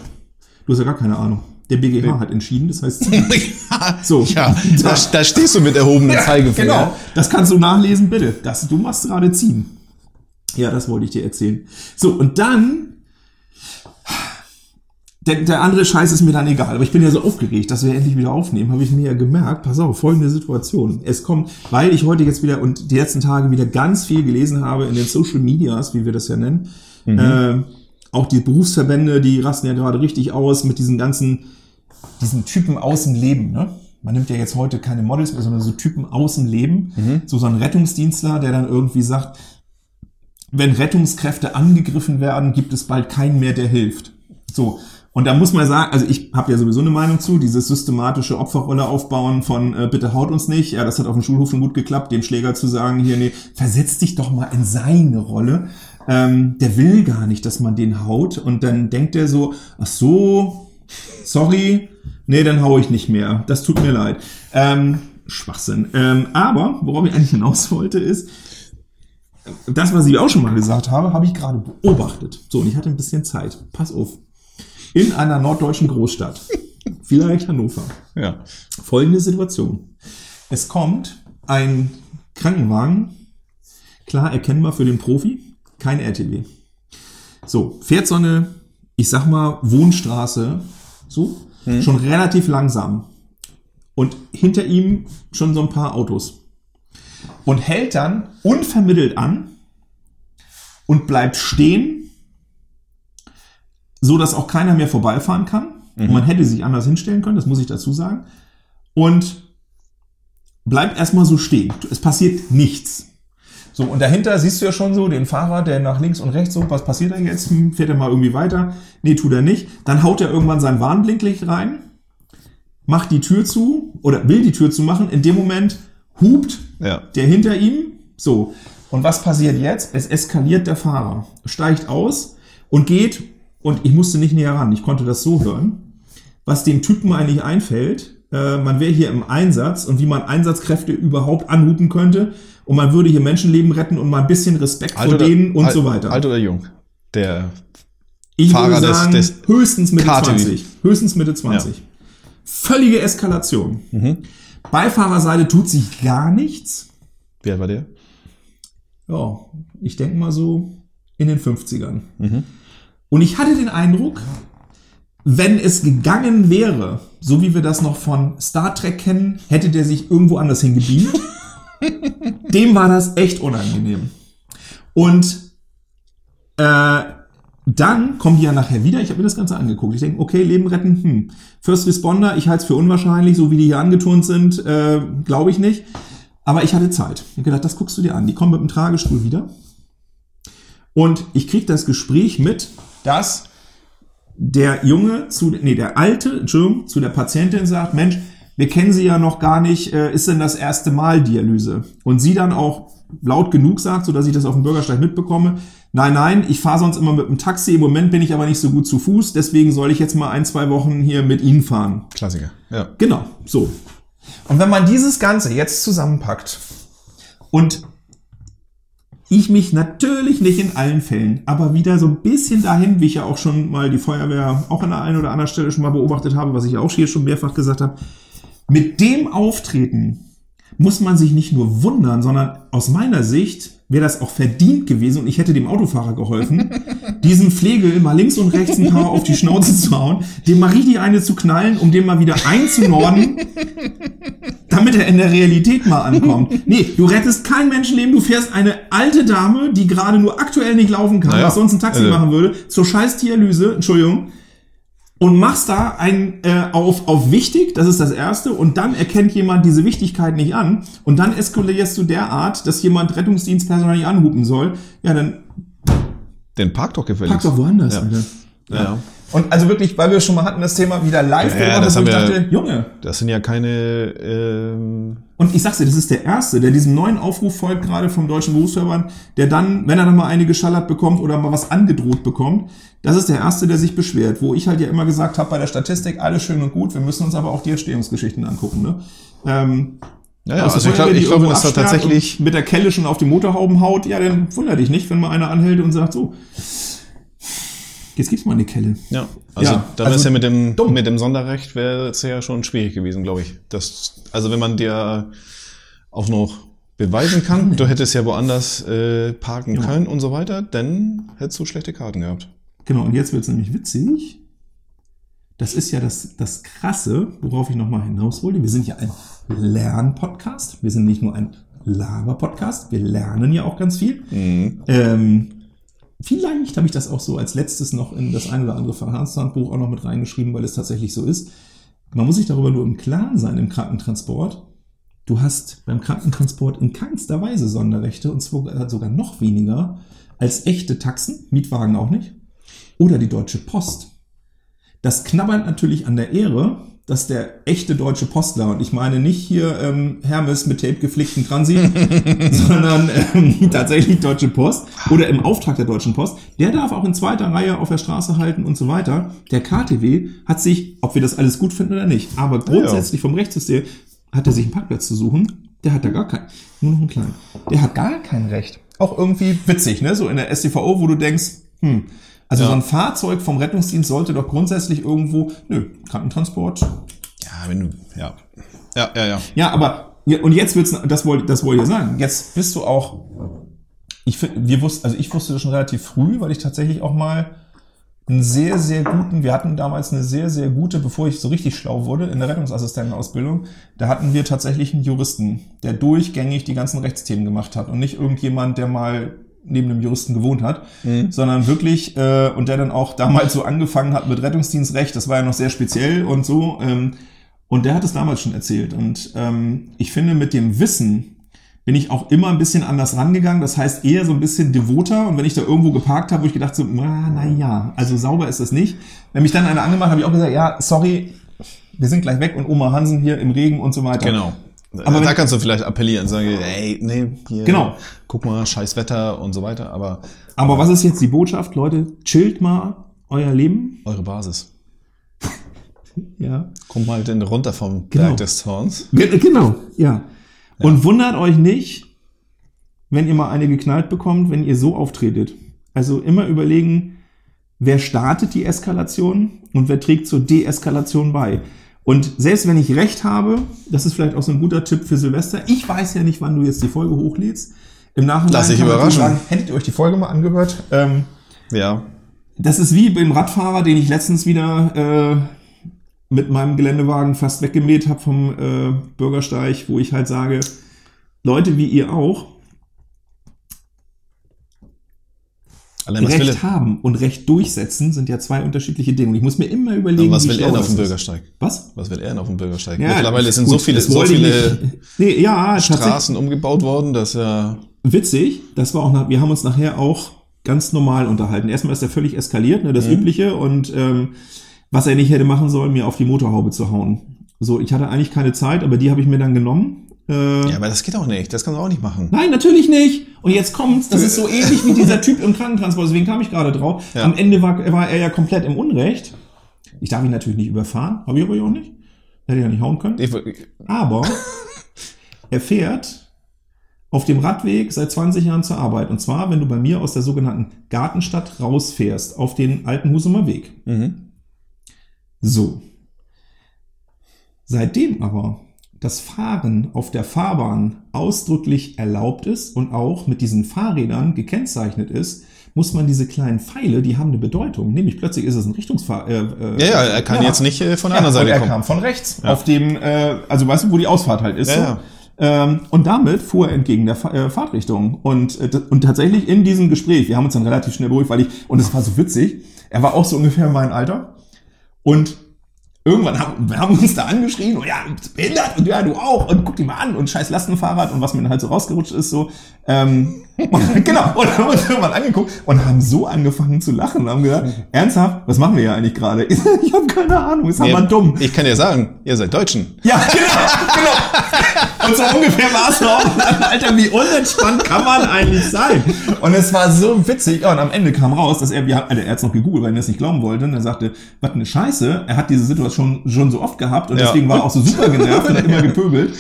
Du hast ja gar keine Ahnung. Der BGH hat entschieden, das heißt, ja, So. ja da, da stehst du mit erhobenem Zeigefinger. genau. Das kannst du nachlesen, bitte. Das, du machst gerade ziehen. Ja, das wollte ich dir erzählen. So, und dann, der, der andere Scheiß ist mir dann egal, aber ich bin ja so aufgeregt, dass wir endlich wieder aufnehmen, habe ich mir ja gemerkt, pass auf, folgende Situation. Es kommt, weil ich heute jetzt wieder und die letzten Tage wieder ganz viel gelesen habe in den Social Medias, wie wir das ja nennen, äh, auch die Berufsverbände, die rasten ja gerade richtig aus mit diesen ganzen, diesen Typen aus dem Leben, ne? Man nimmt ja jetzt heute keine Models mehr, sondern so Typen aus dem Leben. So so ein Rettungsdienstler, der dann irgendwie sagt, wenn Rettungskräfte angegriffen werden, gibt es bald keinen mehr, der hilft. So. Und da muss man sagen, also ich habe ja sowieso eine Meinung zu, dieses systematische Opferrolle aufbauen von äh, bitte haut uns nicht, ja, das hat auf dem Schulhof schon gut geklappt, dem Schläger zu sagen, hier, nee, versetz dich doch mal in seine Rolle. Ähm, der will gar nicht, dass man den haut und dann denkt er so, ach so, sorry, nee, dann hau ich nicht mehr, das tut mir leid. Ähm, Schwachsinn. Ähm, aber, worauf ich eigentlich hinaus wollte, ist, das, was ich auch schon mal gesagt habe, habe ich gerade beobachtet. So, und ich hatte ein bisschen Zeit. Pass auf. In einer norddeutschen Großstadt vielleicht Hannover. Ja. Folgende Situation. Es kommt ein Krankenwagen, klar erkennbar für den Profi, kein RTW. So, fährt so eine, ich sag mal, Wohnstraße, so, schon relativ langsam. Und hinter ihm schon so ein paar Autos. Und hält dann unvermittelt an und bleibt stehen, so dass auch keiner mehr vorbeifahren kann. Und man hätte sich anders hinstellen können, das muss ich dazu sagen. Und bleibt erstmal so stehen. Es passiert nichts. So, und dahinter siehst du ja schon so den Fahrer, der nach links und rechts so, was passiert da jetzt? Hm, fährt er mal irgendwie weiter? Nee, tut er nicht. Dann haut er irgendwann sein Warnblinklicht rein, macht die Tür zu oder will die Tür zu machen. In dem Moment hupt Ja. der hinter ihm. So. Und was passiert jetzt? Es eskaliert der Fahrer, steigt aus und geht, und ich musste nicht näher ran, ich konnte das so hören, was dem Typen eigentlich einfällt. Äh, man wäre hier im Einsatz und wie man Einsatzkräfte überhaupt anhupen könnte und man würde hier Menschenleben retten und mal ein bisschen Respekt vor denen und alt, so weiter. Alt oder jung? Der. Ich Fahrer würde des- sagen, des höchstens Mitte KTW. 20. Höchstens Mitte 20. Völlige Eskalation. Mhm. Beifahrerseite tut sich gar nichts. Alt war der? ja, ich denke mal so in den 50ern. Mhm. Und ich hatte den Eindruck, wenn es gegangen wäre, so wie wir das noch von Star Trek kennen, hätte der sich irgendwo anders hingebeamt. Dem war das echt unangenehm. Und äh, dann kommen die ja nachher wieder. Ich habe mir das Ganze angeguckt. Ich denke, okay, Leben retten, hm. First Responder, ich halte es für unwahrscheinlich, so wie die hier angeturnt sind, äh, glaube ich nicht. Aber ich hatte Zeit. Ich habe gedacht, das guckst du dir an. Die kommen mit dem Tragestuhl wieder. Und ich krieg das Gespräch mit, dass der Junge zu, nee, der Alte, Entschuldigung, zu der Patientin sagt, Mensch, wir kennen sie ja noch gar nicht, äh, ist denn das erste Mal Dialyse? Und sie dann auch laut genug sagt, so dass ich das auf dem Bürgersteig mitbekomme, nein, nein, ich fahre sonst immer mit dem Taxi, im Moment bin ich aber nicht so gut zu Fuß, deswegen soll ich jetzt mal ein, zwei Wochen hier mit Ihnen fahren. Klassiker. Ja. Genau, so. Und wenn man dieses Ganze jetzt zusammenpackt und ich mich natürlich nicht in allen Fällen, aber wieder so ein bisschen dahin, wie ich ja auch schon mal die Feuerwehr auch an der einen oder anderen Stelle schon mal beobachtet habe, was ich auch hier schon mehrfach gesagt habe, mit dem Auftreten muss man sich nicht nur wundern, sondern aus meiner Sicht wäre das auch verdient gewesen und ich hätte dem Autofahrer geholfen, diesen Flegel mal links und rechts ein paar auf die Schnauze zu hauen, dem mal richtig eine zu knallen, um den mal wieder einzunorden, damit er in der Realität mal ankommt. Nee, du rettest kein Menschenleben, du fährst eine alte Dame, die gerade nur aktuell nicht laufen kann, Naja, was sonst ein Taxi also- machen würde, zur scheiß Dialyse, Entschuldigung, und machst da ein äh, auf, auf wichtig, das ist das Erste, und dann erkennt jemand diese Wichtigkeit nicht an und dann eskalierst du derart, dass jemand Rettungsdienstpersonal nicht anhupen soll, ja, dann Den Park doch gefälligst. pack doch woanders, Ja. Alter. Ja. ja. Und also wirklich, weil wir schon mal hatten, das Thema wieder live Ja, ja, das ich haben wir- dachte, Junge, Das sind ja keine. Ähm, Und ich sag's dir, das ist der Erste, der diesem neuen Aufruf folgt, gerade vom Deutschen Berufsverband, der dann, wenn er noch mal eine geschallert bekommt oder mal was angedroht bekommt, das ist der Erste, der sich beschwert. Wo ich halt ja immer gesagt habe, bei der Statistik, alles schön und gut, wir müssen uns aber auch die Entstehungsgeschichten angucken. Ne? Ähm, ja, ja, aus der also ich glaube, ich glaube, dass da tatsächlich. Mit der Kelle schon auf die Motorhauben haut, ja, dann wundert dich nicht, wenn mal einer anhält und sagt, so, jetzt gibt's mal eine Kelle. Ja, also Ja, dann also ist ja mit dem, dumm. mit dem Sonderrecht wäre es ja schon schwierig gewesen, glaube ich. Das, also wenn man dir auch noch beweisen kann, du hättest ja woanders äh, parken Ja. können und so weiter, dann hättest du schlechte Karten gehabt. Genau, und jetzt wird's nämlich witzig. Das ist ja das, das Krasse, worauf ich nochmal hinaus wollte. Wir sind ja ein Lernpodcast. Wir sind nicht nur ein Laber-Podcast. Wir lernen ja auch ganz viel. Mhm. Ähm, vielleicht habe ich das auch so als letztes noch in das ein oder andere Verfahrenshandbuch auch noch mit reingeschrieben, weil es tatsächlich so ist. Man muss sich darüber nur im Klaren sein im Krankentransport. Du hast beim Krankentransport in keinster Weise Sonderrechte und zwar sogar noch weniger als echte Taxen, Mietwagen auch nicht, oder die Deutsche Post. Das knabbert natürlich an der Ehre, dass der echte deutsche Postler, und ich meine nicht hier ähm, Hermes mit Tape geflickten Transi, sondern ähm, tatsächlich Deutsche Post oder im Auftrag der Deutschen Post, der darf auch in zweiter Reihe auf der Straße halten und so weiter. Der KTW hat sich, ob wir das alles gut finden oder nicht, aber grundsätzlich vom Rechtssystem hat er sich einen Parkplatz zu suchen. Der hat da gar keinen, nur noch einen kleinen. Der hat gar kein Recht. Auch irgendwie witzig, ne? So in der StVO, wo du denkst, hm, Also Ja. so ein Fahrzeug vom Rettungsdienst sollte doch grundsätzlich irgendwo, nö, Krankentransport. Ja, wenn du, ja. Ja, ja, ja. Ja, aber, ja, und jetzt wird's, das wollte, das wollte ich ja sagen. Jetzt bist du auch, ich finde, wir wussten, also ich wusste das schon relativ früh, weil ich tatsächlich auch mal einen sehr, sehr guten, wir hatten damals eine sehr, sehr gute, bevor ich so richtig schlau wurde, in der Rettungsassistentenausbildung, da hatten wir tatsächlich einen Juristen, der durchgängig die ganzen Rechtsthemen gemacht hat und nicht irgendjemand, der mal neben einem Juristen gewohnt hat, sondern wirklich, äh, und der dann auch damals so angefangen hat mit Rettungsdienstrecht, das war ja noch sehr speziell und so, ähm, und der hat es damals schon erzählt. Und ähm, ich finde, mit dem Wissen bin ich auch immer ein bisschen anders rangegangen. Das heißt eher so ein bisschen devoter. Und wenn ich da irgendwo geparkt habe, wo ich gedacht so, na, na ja, also sauber ist das nicht. Wenn mich dann einer angemacht hat, habe ich auch gesagt, ja, sorry, wir sind gleich weg und Oma Hansen hier im Regen und so weiter. Genau. Aber Aber da kannst du vielleicht appellieren, sagen, ey, nee, hier, Genau. guck mal, scheiß Wetter und so weiter, aber Aber was ist jetzt die Botschaft, Leute? Chillt mal euer Leben. eure Basis. Ja. Kommt mal denn runter vom Genau. Berg des Zorns. Ge- Genau, ja. Und wundert euch nicht, wenn ihr mal eine geknallt bekommt, wenn ihr so auftretet. Also immer überlegen, wer startet die Eskalation und wer trägt zur Deeskalation bei. Und selbst wenn ich recht habe, das ist vielleicht auch so ein guter Tipp für Silvester, ich weiß ja nicht, wann du jetzt die Folge hochlädst. Im Nachhinein Lass man überraschen. sagen, hättet ihr euch die Folge mal angehört? Ähm, Ja. das ist wie beim Radfahrer, den ich letztens wieder äh, mit meinem Geländewagen fast weggemäht habe vom äh, Bürgersteig, wo ich halt sage, Leute wie ihr auch, Allein was will, Recht er, haben und Recht durchsetzen sind ja zwei unterschiedliche Dinge. Und ich muss mir immer überlegen, was wie will er denn auf dem ist. Bürgersteig? Was? Was will er denn auf dem Bürgersteig? Ja, Mittlerweile sind gut, so viele, so viele Nee, ja. Straßen umgebaut worden, dass er, Witzig, das war auch, wir haben uns nachher auch ganz normal unterhalten. Erstmal ist er völlig eskaliert, ne, das Mhm. Übliche, und ähm, was er nicht hätte machen sollen, mir auf die Motorhaube zu hauen. So, ich hatte eigentlich keine Zeit, aber die habe ich mir dann genommen. Äh, ja, aber das geht auch nicht, das kannst du auch nicht machen. Nein, natürlich nicht. Und jetzt kommt's. Das ist so ähnlich wie dieser Typ im Krankentransport. Deswegen kam ich gerade drauf. Ja. Am Ende war, war er ja komplett im Unrecht. Ich darf ihn natürlich nicht überfahren. Habe ich aber auch nicht. Hätte ich ja nicht hauen können. Ich, Aber er fährt auf dem Radweg seit 20 Jahren zur Arbeit. Und zwar, wenn du bei mir aus der sogenannten Gartenstadt rausfährst, auf den alten Husumer Weg. mhm. So. Seitdem aber das Fahren auf der Fahrbahn ausdrücklich erlaubt ist und auch mit diesen Fahrrädern gekennzeichnet ist, muss man diese kleinen Pfeile, die haben eine Bedeutung. Nämlich plötzlich ist es ein Richtungsfahr. Äh, äh, Ja, ja, er kann jetzt nicht äh, von der anderen und Seite er kommen. kam von rechts, auf dem, äh, also weißt du, wo die Ausfahrt halt ist. Ja, so. ja. Ähm, und damit fuhr er entgegen der Fa äh, Fahrtrichtung. Und, äh, und tatsächlich in diesem Gespräch, wir haben uns dann relativ schnell beruhigt, weil ich, und es war so witzig, er war auch so ungefähr mein Alter. Und irgendwann haben wir haben uns da angeschrien, und ja, du bist behindert und ja, du auch und guck dir mal an und scheiß Lastenfahrrad und was mir dann halt so rausgerutscht ist, so. Ähm, und, genau, und haben uns irgendwann angeguckt und haben so angefangen zu lachen und haben gesagt, ernsthaft, was machen wir hier eigentlich gerade? Ich, ich habe keine Ahnung, ist aber Ja, dumm. Ich kann dir sagen, ihr seid Deutschen. Ja, genau, genau. Und so ungefähr war es auch. Alter, wie unentspannt kann man eigentlich sein? Und es war so witzig. Ja, und am Ende kam raus, dass er, wir haben, also er hat es noch gegoogelt, weil er es nicht glauben wollte. Und er sagte, was eine Scheiße. Er hat diese Situation schon so oft gehabt und Ja. deswegen war er auch so super genervt und hat immer gepöbelt.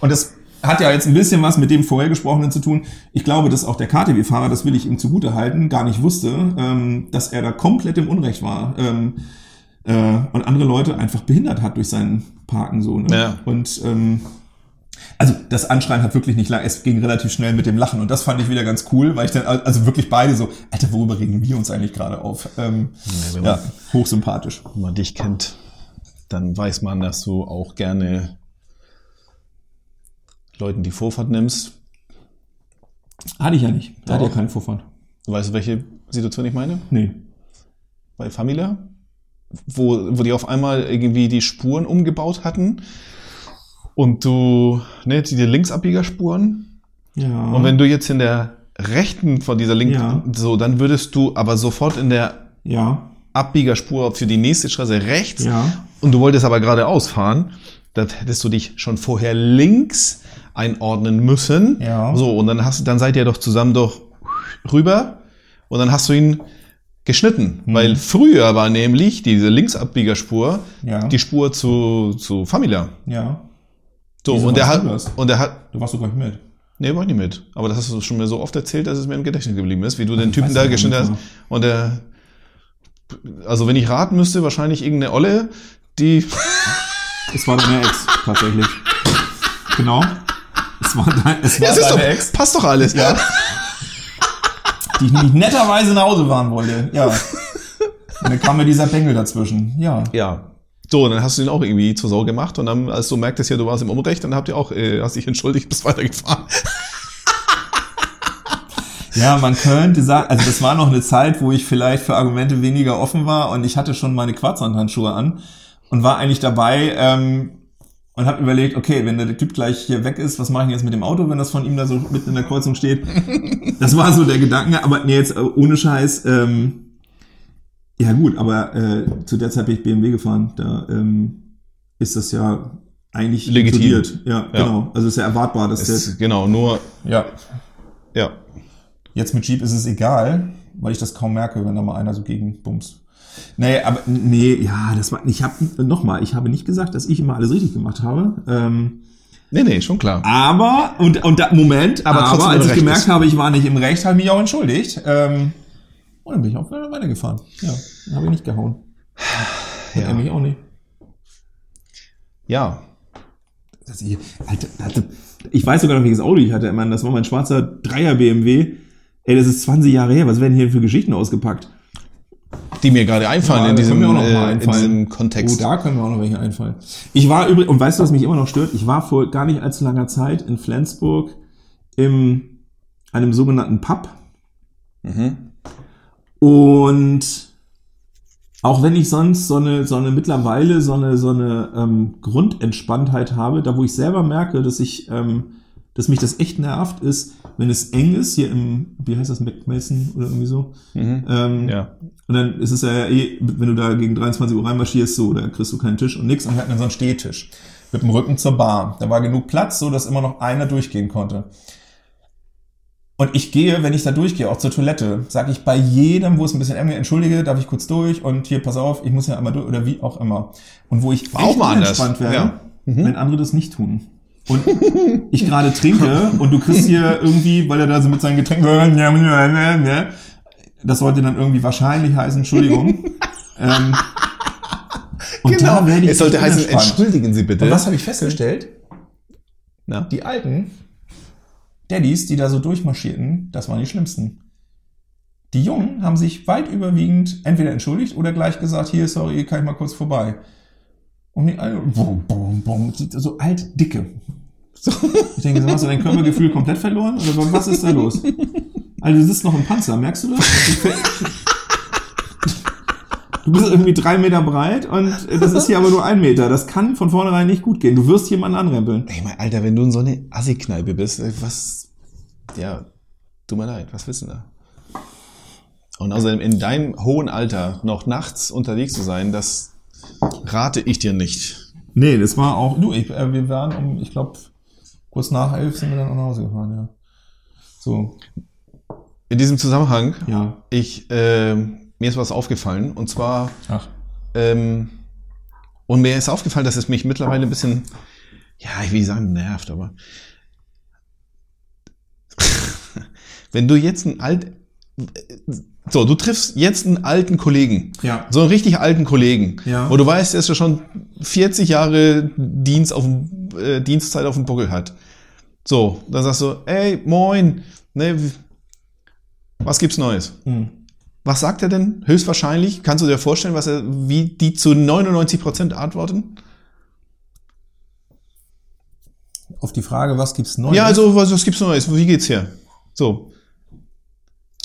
Und das hat ja jetzt ein bisschen was mit dem vorher Gesprochenen zu tun. Ich glaube, dass auch der KTW-Fahrer, das will ich ihm zugute halten, gar nicht wusste, ähm, dass er da komplett im Unrecht war. Ähm, äh, und andere Leute einfach behindert hat durch sein Parken so. Ne? Ja. Und ähm, also das Anschreien hat wirklich nicht lang, es ging relativ schnell mit dem Lachen und das fand ich wieder ganz cool, weil ich dann also wirklich beide so, Alter, worüber regen wir uns eigentlich gerade auf? Ähm, ja, man- hochsympathisch. Wenn man dich kennt, dann weiß man, dass du auch gerne Leuten die Vorfahrt nimmst. Hatte ich ja nicht. Da hatte ja keinen Vorfahrt. Du weißt, welche Situation ich meine? Nee. Bei Familia? Wo, wo die auf einmal irgendwie die Spuren umgebaut hatten und du, ne, die Linksabbiegerspuren. Ja. Und wenn du jetzt in der rechten von dieser linken, Ja. so, dann würdest du aber sofort in der ja, Abbiegerspur für die nächste Straße rechts ja, und du wolltest aber geradeaus fahren, dann hättest du dich schon vorher links einordnen müssen. Ja. So, und dann hast dann seid ihr doch zusammen doch rüber und dann hast du ihn geschnitten. Mhm. Weil früher war nämlich diese Linksabbiegerspur Ja. die Spur zu, zu Familia. ja. So, Wieso und weißt hat, du das? und der hat, Du warst sogar nicht mit. nee, war ich nicht mit. Aber das hast du schon mir so oft erzählt, dass es mir im Gedächtnis geblieben ist, wie du den Typen da geschnitten hast. Und der, also wenn ich raten müsste, wahrscheinlich irgendeine Olle, die, Es war deine Ex, tatsächlich. Genau. Es war, dein, es war es ist doch, deine Ex, passt doch alles. Ja. die ich nämlich netterweise nach Hause fahren wollte. Ja. Und dann kam mir dieser Bengel dazwischen. Ja. Ja. So, und dann hast du ihn auch irgendwie zur Sau gemacht und dann, als du merktest, ja, du warst im Unrecht, dann habt ihr auch, äh, hast dich entschuldigt, bist weitergefahren. Ja, man könnte sagen, also das war noch eine Zeit, wo ich vielleicht für Argumente weniger offen war und ich hatte schon meine Quarzhandhandschuhe an und war eigentlich dabei ähm, und habe überlegt, okay, wenn der Typ gleich hier weg ist, was mache ich jetzt mit dem Auto, wenn das von ihm da so mitten in der Kreuzung steht? Das war so der Gedanke, aber nee, jetzt äh, ohne Scheiß, ähm, ja gut, aber äh, zu der Zeit bin ich BMW gefahren, da ähm, ist das ja eigentlich Legitim. inkludiert. Ja, genau. Also ist ja erwartbar, dass der Es, genau, nur, ja, ja. Jetzt mit Jeep ist es egal, weil ich das kaum merke, wenn da mal einer so gegen bumst. Nee, aber nee, ja, das war. Ich habe nochmal, ich habe nicht gesagt, dass ich immer alles richtig gemacht habe. Ähm, Nee, nee, schon klar. aber und und da, Moment, Aber aber, als ich gemerkt bist. habe, ich war nicht im Recht, habe ich mich auch entschuldigt. Ähm, und dann bin ich auch wieder weitergefahren. Ja, dann habe ich nicht gehauen. Ja. er mich auch nicht. Ja. Das hier, Alter, Alter, ich weiß sogar noch, welches Auto ich hatte. Mann, das war mein schwarzer Dreier BMW. Ey, das ist 20 Jahre her. Was werden hier für Geschichten ausgepackt? Die mir gerade einfallen Ja, in diesem, äh, mal in einfallen. diesem Kontext. Oh, da können mir auch noch welche einfallen. Ich war übrigens, und weißt du, was mich immer noch stört? Ich war vor gar nicht allzu langer Zeit in Flensburg im einem sogenannten Pub. Mhm. Und auch wenn ich sonst so eine, so eine mittlerweile so eine, so eine ähm, Grundentspanntheit habe, da wo ich selber merke, dass ich, ähm, dass mich das echt nervt, ist, wenn es eng ist, hier im, wie heißt das, McMason oder irgendwie so. Mhm. Ähm, Ja. und dann ist es ja eh, wenn du da gegen 23 Uhr reinmarschierst, so, da kriegst du keinen Tisch und nix. Und wir hatten dann so einen Stehtisch mit dem Rücken zur Bar. Da war genug Platz, so dass immer noch einer durchgehen konnte. Und ich gehe, wenn ich da durchgehe, auch zur Toilette, sage ich bei jedem, wo es ein bisschen eng entschuldige, darf ich kurz durch und hier, pass auf, ich muss ja einmal durch oder wie auch immer. Und wo ich auch mal anders. entspannt werde, Ja. wenn andere das nicht tun. Und ich gerade trinke und du kriegst hier irgendwie, weil er da so mit seinen Getränken, das sollte dann irgendwie wahrscheinlich heißen, Entschuldigung. ähm, und da werde ich Genau. es sollte heißen, entschuldigen Sie bitte. Und was habe ich festgestellt? Na? Die alten Daddys, die da so durchmarschierten, das waren die schlimmsten. Die Jungen haben sich weit überwiegend entweder entschuldigt oder gleich gesagt, hier, sorry, kann ich mal kurz vorbei. Und die alten, bum, bum, bum, so alt, dicke. So. Ich denke, hast du dein Körpergefühl komplett verloren? Oder was ist da los? Also du sitzt noch im Panzer, merkst du das? Du bist irgendwie drei Meter breit und das ist hier aber nur ein Meter. Das kann von vornherein nicht gut gehen. Du wirst jemanden anrempeln. Ey, mein Alter, wenn du in so eine Assi-Kneipe bist, äh, was, ja, tut mir leid, was willst du da? Und außerdem in deinem hohen Alter noch nachts unterwegs zu sein, das rate ich dir nicht. Nee, das war auch. Du, ich, äh, wir waren um, ich glaube, kurz nach elf sind wir dann auch nach Hause gefahren, ja. So, In diesem Zusammenhang, ja. ich, ähm, mir ist was aufgefallen und zwar, Ach. ähm, und mir ist aufgefallen, dass es mich mittlerweile ein bisschen, ja, ich will sagen nervt, aber wenn du jetzt einen alt, so, du triffst jetzt einen alten Kollegen, Ja. so einen richtig alten Kollegen, Ja. wo du weißt, ist ja schon 40 Jahre Dienst auf äh, Dienstzeit auf dem Buckel hat. So, dann sagst du, ey, moin, ne, was gibt's Neues? Hm. Was sagt er denn? Höchstwahrscheinlich. Kannst du dir vorstellen, was er, wie die zu 99% antworten? Auf die Frage, was gibt's Neues? Ja, also, was, was gibt's Neues? Wie geht's hier? So.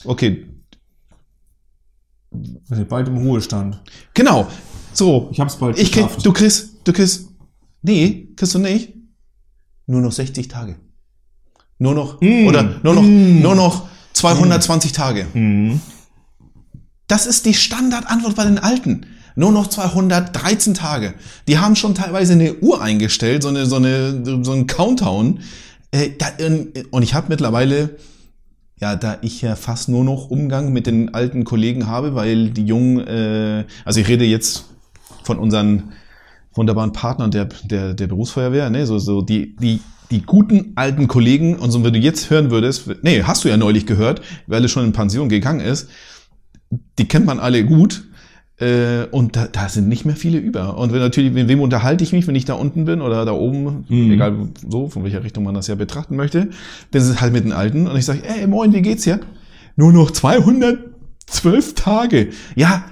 Okay. Sind bald im Ruhestand. Genau. So. Ich hab's bald Ich krieg, du kriegst, du kriegst, nee, kriegst du nicht. Nur noch 60 Tage. Nur noch, Mm. oder nur noch, Mm. nur noch 220 Tage. Das ist die Standardantwort bei den Alten. Nur noch 213 Tage. Die haben schon teilweise eine Uhr eingestellt, so eine, so eine, so ein Countdown. Äh, da, äh, und ich habe mittlerweile, ja, da ich ja fast nur noch Umgang mit den alten Kollegen habe, weil die Jungen, äh, also ich rede jetzt von unseren wunderbaren Partnern der, der, der Berufsfeuerwehr, ne, so, so die, die, die guten alten Kollegen, und so, wenn du jetzt hören würdest, nee, hast du ja neulich gehört, weil er schon in Pension gegangen ist, die kennt man alle gut. Äh, und da, da sind nicht mehr viele über. Und wenn natürlich, mit wem unterhalte ich mich, wenn ich da unten bin oder da oben, Mhm. egal so, von welcher Richtung man das ja betrachten möchte, dann ist es halt mit den Alten und ich sage, ey, moin, wie geht's dir? Nur noch 212 Tage. Ja,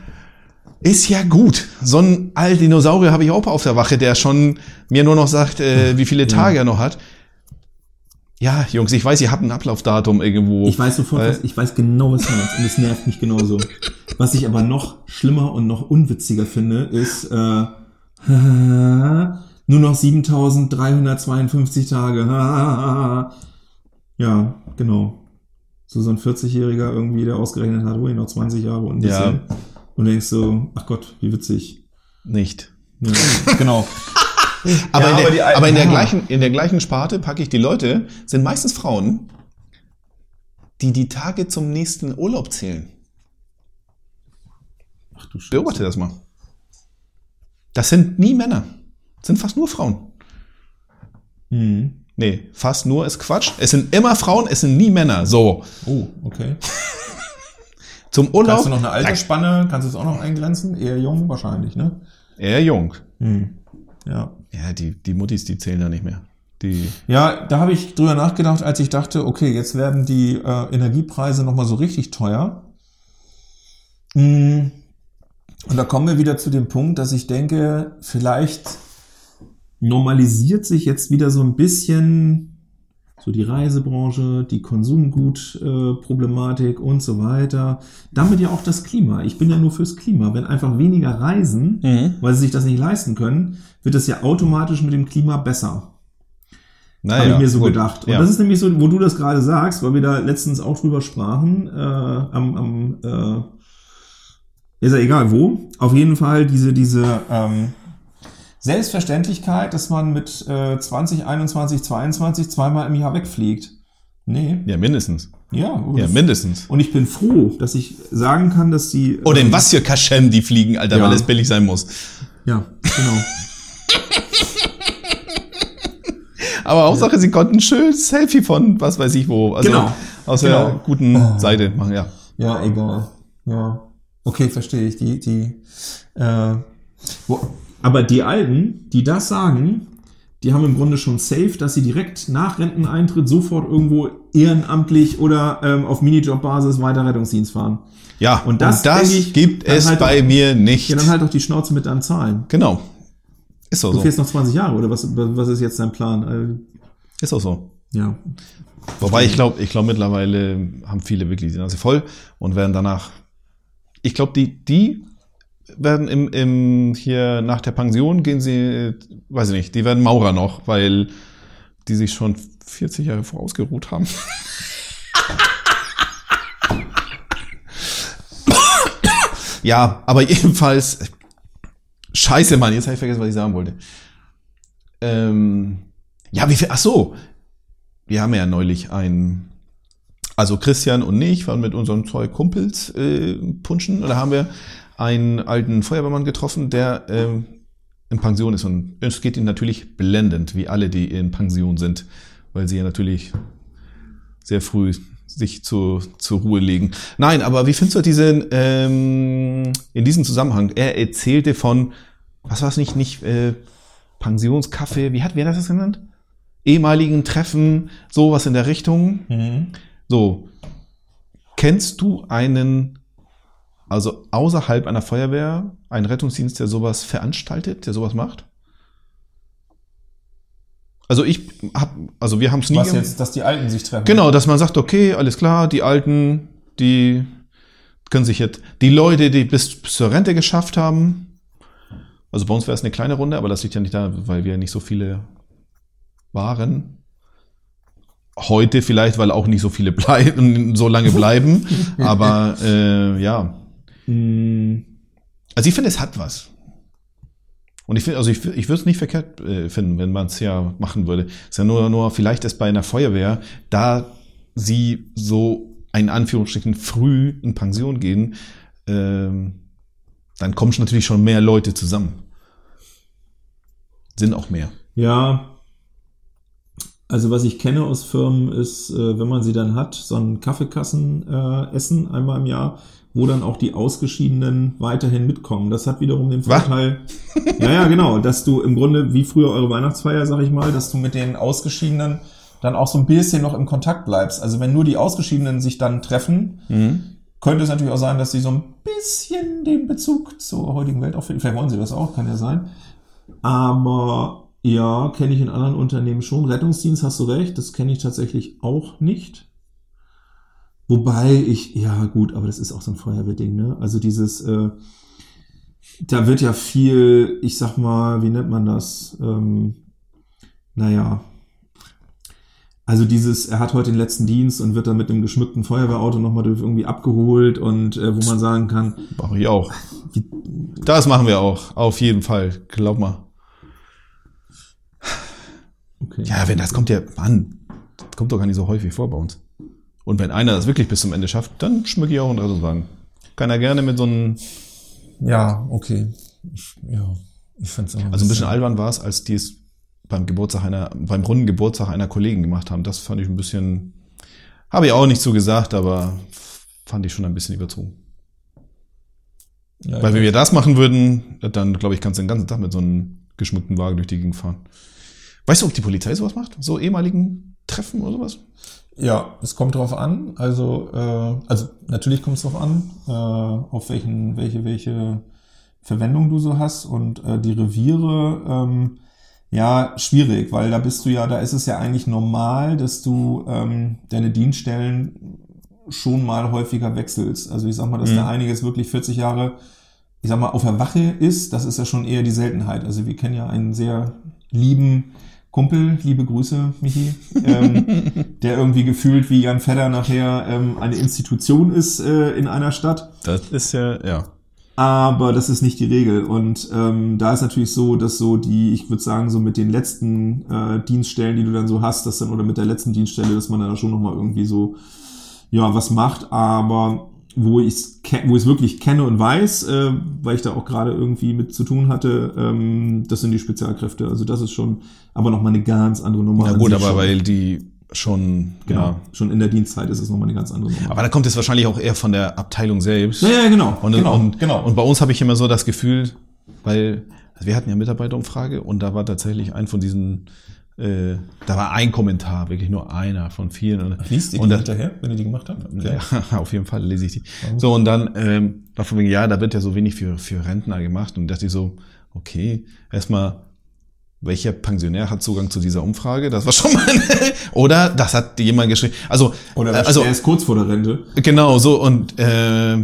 ist ja gut. So ein alter Dinosaurier habe ich auch auf der Wache, der schon mir nur noch sagt, äh, wie viele Tage er noch hat. Ja, Jungs, ich weiß, ihr habt ein Ablaufdatum irgendwo. Ich weiß sofort, was, ich weiß genau, was du meinst und es nervt mich genauso. Was ich aber noch schlimmer und noch unwitziger finde, ist äh, nur noch 7352 Tage. ja, genau. So so ein 40-Jähriger irgendwie, der ausgerechnet hat, oh, noch 20 Jahre und ein Ja. bisschen. Und denkst so, ach Gott, wie witzig. nicht. Ja, genau. Aber, Ja, in, der, aber die aber in, der gleichen, in der gleichen Sparte packe ich die Leute, sind meistens Frauen, die die Tage zum nächsten Urlaub zählen. Ach du Scheiße. Beobachte das mal. Das sind nie Männer. Das sind fast nur Frauen. Mhm. Nee, fast nur ist Quatsch. Es sind immer Frauen, es sind nie Männer. So, Oh, okay. zum Urlaub. Kannst du noch eine Altersspanne, kannst du es auch noch eingrenzen? Eher jung wahrscheinlich, ne? Eher jung. Hm. Ja. Ja, die, die Muttis, die zählen da nicht mehr. Die, Ja, da habe ich drüber nachgedacht, als ich dachte, okay, jetzt werden die äh, Energiepreise nochmal so richtig teuer. Mm. Und da kommen wir wieder zu dem Punkt, dass ich denke, vielleicht normalisiert sich jetzt wieder so ein bisschen so die Reisebranche, die Konsumgutproblematik äh, und so weiter. Damit ja auch das Klima. Ich bin ja nur fürs Klima. Wenn einfach weniger reisen, Mhm. weil sie sich das nicht leisten können, wird es ja automatisch mit dem Klima besser. naja, Habe ich mir so gut. gedacht. Und ja. das ist nämlich so, wo du das gerade sagst, weil wir da letztens auch drüber sprachen, äh, am, am äh, ist ja egal wo. Auf jeden Fall diese, diese ähm, Selbstverständlichkeit, dass man mit äh, 20, 21, 22 zweimal im Jahr wegfliegt. Nee. ja, mindestens. Ja. Ja, mindestens. Und ich bin froh, dass ich sagen kann, dass die. Oder in ähm, was für Kaschem die fliegen, Alter, Ja. weil es billig sein muss. Ja, genau. Aber Hauptsache, sie konnten schön Selfie von was weiß ich wo. Also Genau. aus Genau. der guten Oh. Seite machen, ja. Ja, egal. Ja. Okay, verstehe ich. Die, die, äh, wo, aber die Alten, die das sagen, die haben im Grunde schon safe, dass sie direkt nach Renteneintritt sofort irgendwo ehrenamtlich oder ähm, auf Minijob-Basis weiter Rettungsdienst fahren. Ja, Und das, denke ich, gibt es halt bei doch- mir nicht. Ja, dann halt doch die Schnauze mit deinen Zahlen. Genau. Ist doch Du so. fährst noch 20 Jahre, oder was, was ist jetzt dein Plan? Ist doch so. Äh, ja. Wobei ich glaube, ich glaube mittlerweile haben viele wirklich die Nase voll und werden danach. Ich glaube, die, die werden im, im hier nach der Pension gehen sie, weiß ich nicht, die werden Maurer noch, weil die sich schon 40 Jahre vorausgeruht haben. ja, aber jedenfalls. Scheiße, Mann, jetzt habe ich vergessen, was ich sagen wollte. Ähm, ja, wie viel? Ach so, wir haben ja neulich ein, also Christian und ich waren mit unseren zwei Kumpels äh, punschen da haben wir einen alten Feuerwehrmann getroffen, der ähm, in Pension ist und es geht ihm natürlich blendend, wie alle, die in Pension sind, weil sie ja natürlich sehr früh sich zu, zur Ruhe legen. Nein, aber wie findest du diesen, ähm, in diesem Zusammenhang? Er erzählte von, was war es nicht, nicht äh, Pensionskaffee, wie hat wer das genannt? ehemaligen Treffen, sowas in der Richtung. Mhm. So, kennst du einen, also außerhalb einer Feuerwehr, einen Rettungsdienst, der sowas veranstaltet, der sowas macht? Also ich hab, also wir haben es nie. Was jetzt, dass die Alten sich treffen? Genau, dass man sagt, okay, alles klar, die Alten, die können sich jetzt, die Leute, die bis, zur Rente geschafft haben, also bei uns wäre es eine kleine Runde, aber das liegt ja nicht da, weil wir nicht so viele waren. Heute vielleicht, weil auch nicht so viele bleiben, so lange bleiben, aber äh, ja. Also ich finde, es hat was. Und ich finde, also ich, ich würde es nicht verkehrt äh, finden, wenn man es ja machen würde. Es ist ja nur, nur, vielleicht ist bei einer Feuerwehr, da sie so in Anführungsstrichen früh in Pension gehen, ähm, dann kommen schon natürlich schon mehr Leute zusammen. Sind auch mehr. Ja. Also was ich kenne aus Firmen ist, äh, wenn man sie dann hat, so ein Kaffeekassenessen äh, essen einmal im Jahr, wo dann auch die Ausgeschiedenen weiterhin mitkommen. Das hat wiederum den Was? Vorteil, ja, ja, genau, dass du im Grunde, wie früher eure Weihnachtsfeier, sag ich mal, dass du mit den Ausgeschiedenen dann auch so ein bisschen noch im Kontakt bleibst. Also wenn nur die Ausgeschiedenen sich dann treffen, könnte es natürlich auch sein, dass sie so ein bisschen den Bezug zur heutigen Welt auch finden. Vielleicht wollen sie das auch, kann ja sein. Aber ja, kenne ich in anderen Unternehmen schon. Rettungsdienst hast du recht, das kenne ich tatsächlich auch nicht. Wobei ich, ja gut, aber das ist auch so ein Feuerwehrding, ne? Also dieses, äh, da wird ja viel, ich sag mal, wie nennt man das? Ähm, naja. Also dieses, er hat heute den letzten Dienst und wird dann mit einem geschmückten Feuerwehrauto nochmal irgendwie abgeholt und äh, wo man sagen kann, Mache ich auch. wie, Das machen wir auch. Auf jeden Fall. Glaub mal. okay. Ja, wenn das kommt ja, Mann, das kommt doch gar nicht so häufig vor bei uns. Und wenn einer das wirklich bis zum Ende schafft, dann schmücke ich auch einen Rettungswagen. Kann er gerne mit so einem, Ja, okay. Ich, ja, ich fand's auch also ein bisschen albern war es, als die es beim Geburtstag einer, beim runden Geburtstag einer Kollegen gemacht haben. Das fand ich ein bisschen, habe ich auch nicht so gesagt, aber fand ich schon ein bisschen überzogen. ja, Weil wenn wir das machen würden, dann glaube ich, kannst du den ganzen Tag mit so einem geschmückten Wagen durch die Gegend fahren. Weißt du, ob die Polizei sowas macht? So ehemaligen Treffen oder sowas? Ja, es kommt drauf an. Also, äh, also natürlich kommt es drauf an, äh, auf welchen, welche, welche Verwendung du so hast. Und äh, die Reviere, ähm, ja, schwierig, weil da bist du ja, da ist es ja eigentlich normal, dass du ähm, deine Dienststellen schon mal häufiger wechselst. Also ich sag mal, dass Mhm. da einiges wirklich 40 Jahre, ich sag mal, auf der Wache ist, das ist ja schon eher die Seltenheit. Also wir kennen ja einen sehr lieben Kumpel, liebe Grüße, Michi, ähm, der irgendwie gefühlt wie Jan Fedder nachher ähm, eine Institution ist äh, in einer Stadt. Das ist ja, ja. Aber das ist nicht die Regel. Und ähm, da ist natürlich so, dass so die, ich würde sagen, so mit den letzten äh, Dienststellen, die du dann so hast, dass dann, oder mit der letzten Dienststelle, dass man dann schon nochmal irgendwie so, ja, was macht. Aber wo ich es wo ich's wirklich kenne und weiß, äh, weil ich da auch gerade irgendwie mit zu tun hatte, ähm, das sind die Spezialkräfte. Also das ist schon aber nochmal eine ganz andere Nummer. Na an gut, aber schon. weil die schon, Genau. ja. Schon in der Dienstzeit ist es nochmal eine ganz andere Nummer. Aber da kommt es wahrscheinlich auch eher von der Abteilung selbst. ja, ja, genau. Und, genau, und, genau. und bei uns habe ich immer so das Gefühl, weil also wir hatten ja Mitarbeiterumfrage und da war tatsächlich ein von diesen, äh, da war ein Kommentar, wirklich nur einer von vielen. Und, Liest ihr die hinterher, wenn ihr die gemacht habt? Okay. Ja, auf jeden Fall lese ich die. So, und dann ähm, war von wegen, ja, da wird ja so wenig für, für Rentner gemacht. Und dachte ich so, okay, erstmal, welcher Pensionär hat Zugang zu dieser Umfrage? Das war schon mal, oder das hat jemand geschrieben. Also, Oder äh, also der ist kurz vor der Rente. genau so und äh,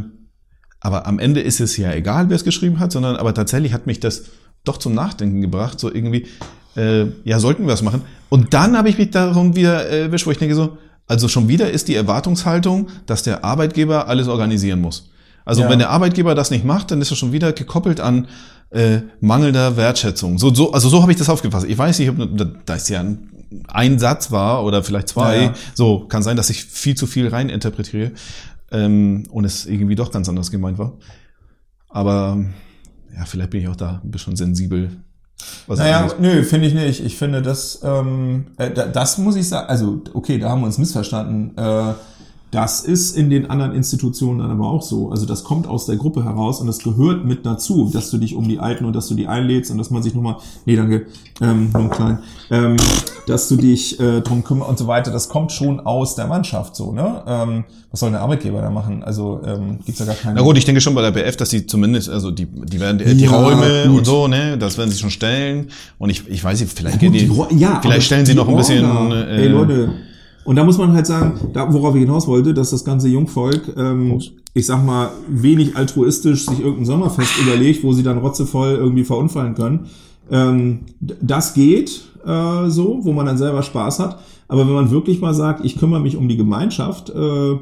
aber am Ende ist es ja egal, wer es geschrieben hat, sondern aber tatsächlich hat mich das doch zum Nachdenken gebracht, so irgendwie, äh, ja, sollten wir es machen. Und dann habe ich mich darum wieder äh, erwischt, wo ich denke so, also schon wieder ist die Erwartungshaltung, dass der Arbeitgeber alles organisieren muss. Also Ja. wenn der Arbeitgeber das nicht macht, dann ist er schon wieder gekoppelt an äh, mangelnder Wertschätzung. So, so, also so habe ich das aufgefasst. Ich weiß nicht, ob da- ist ja ein, ein Satz war oder vielleicht zwei. Ja, ja. So kann sein, dass ich viel zu viel rein interpretiere ähm, und es irgendwie doch ganz anders gemeint war. Aber ja, vielleicht bin ich auch da ein bisschen sensibel. Was Naja, nö, finde ich nicht. Ich finde, das, ähm, äh, da- das muss ich sagen, also okay, da haben wir uns missverstanden. Äh, das ist in den anderen Institutionen dann aber auch so. Also das kommt aus der Gruppe heraus und das gehört mit dazu, dass du dich um die Alten und dass du die einlädst und dass man sich nochmal, nee, danke, ähm, nur ein klein, ähm, dass du dich äh, drum kümmerst und so weiter. Das kommt schon aus der Mannschaft so, ne? Ähm, was soll der Arbeitgeber da machen? Also ähm, gibt's ja gar keine. Na gut, ich denke schon bei der BF, dass sie zumindest, also die, die werden die, die Ja, Räume gut. und so, ne, das werden sie schon stellen. Und ich, ich weiß nicht, vielleicht Gut, gehen die, Ro- ja, vielleicht stellen sie die noch ein bisschen. Äh, Ey Leute, und da muss man halt sagen, da, worauf ich hinaus wollte, dass das ganze Jungvolk, ähm, ich sag mal, wenig altruistisch sich irgendein Sommerfest überlegt, wo sie dann rotzevoll irgendwie verunfallen können. Ähm, das geht äh, so, wo man dann selber Spaß hat. Aber wenn man wirklich mal sagt, ich kümmere mich um die Gemeinschaft, äh,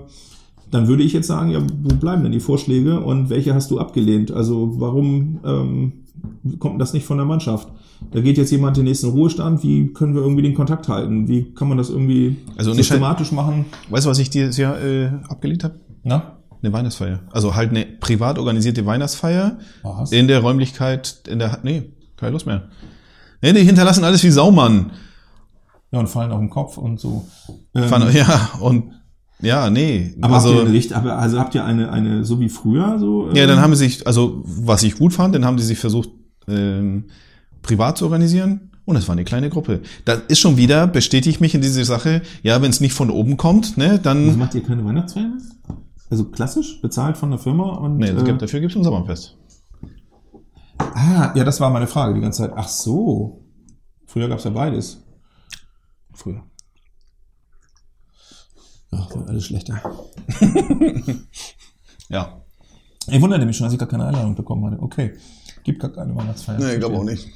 dann würde ich jetzt sagen, ja, wo bleiben denn die Vorschläge und welche hast du abgelehnt? Also warum ähm, kommt das nicht von der Mannschaft? Da geht jetzt jemand den nächsten Ruhestand, wie können wir irgendwie den Kontakt halten? Wie kann man das irgendwie Also systematisch machen? Weißt du, was ich dieses Jahr äh, abgelehnt habe? Na? Eine Weihnachtsfeier. Also halt eine privat organisierte Weihnachtsfeier Was? in der Räumlichkeit, in der, nee, keine Lust mehr. Nee, die hinterlassen alles wie Saumann. Ja, und fallen auf den Kopf und so. Ähm, Ja, und ja, nee. aber habt ihr also, Richt, aber, also habt ihr eine, eine, so wie früher, so? ja, ähm, dann haben sie sich, also was ich gut fand, dann haben die sich versucht, ähm, privat zu organisieren. Und es war eine kleine Gruppe. Das ist schon wieder, bestätigt mich in diese Sache, ja, wenn es nicht von oben kommt, ne, Also dann. macht ihr keine Weihnachtsfeier? Also klassisch, bezahlt von der Firma und. Nee, äh, gibt, dafür gibt es ein Sommerfest. ah, ja, das war meine Frage die ganze Zeit. Ach so. Früher gab's ja beides. Früher. Ach, wird alles schlechter. Ja. Ich wunderte mich schon, dass ich gar keine Einladung bekommen hatte. Okay. Gibt gar keine Weihnachtsfeier. Nee, gab auch nicht.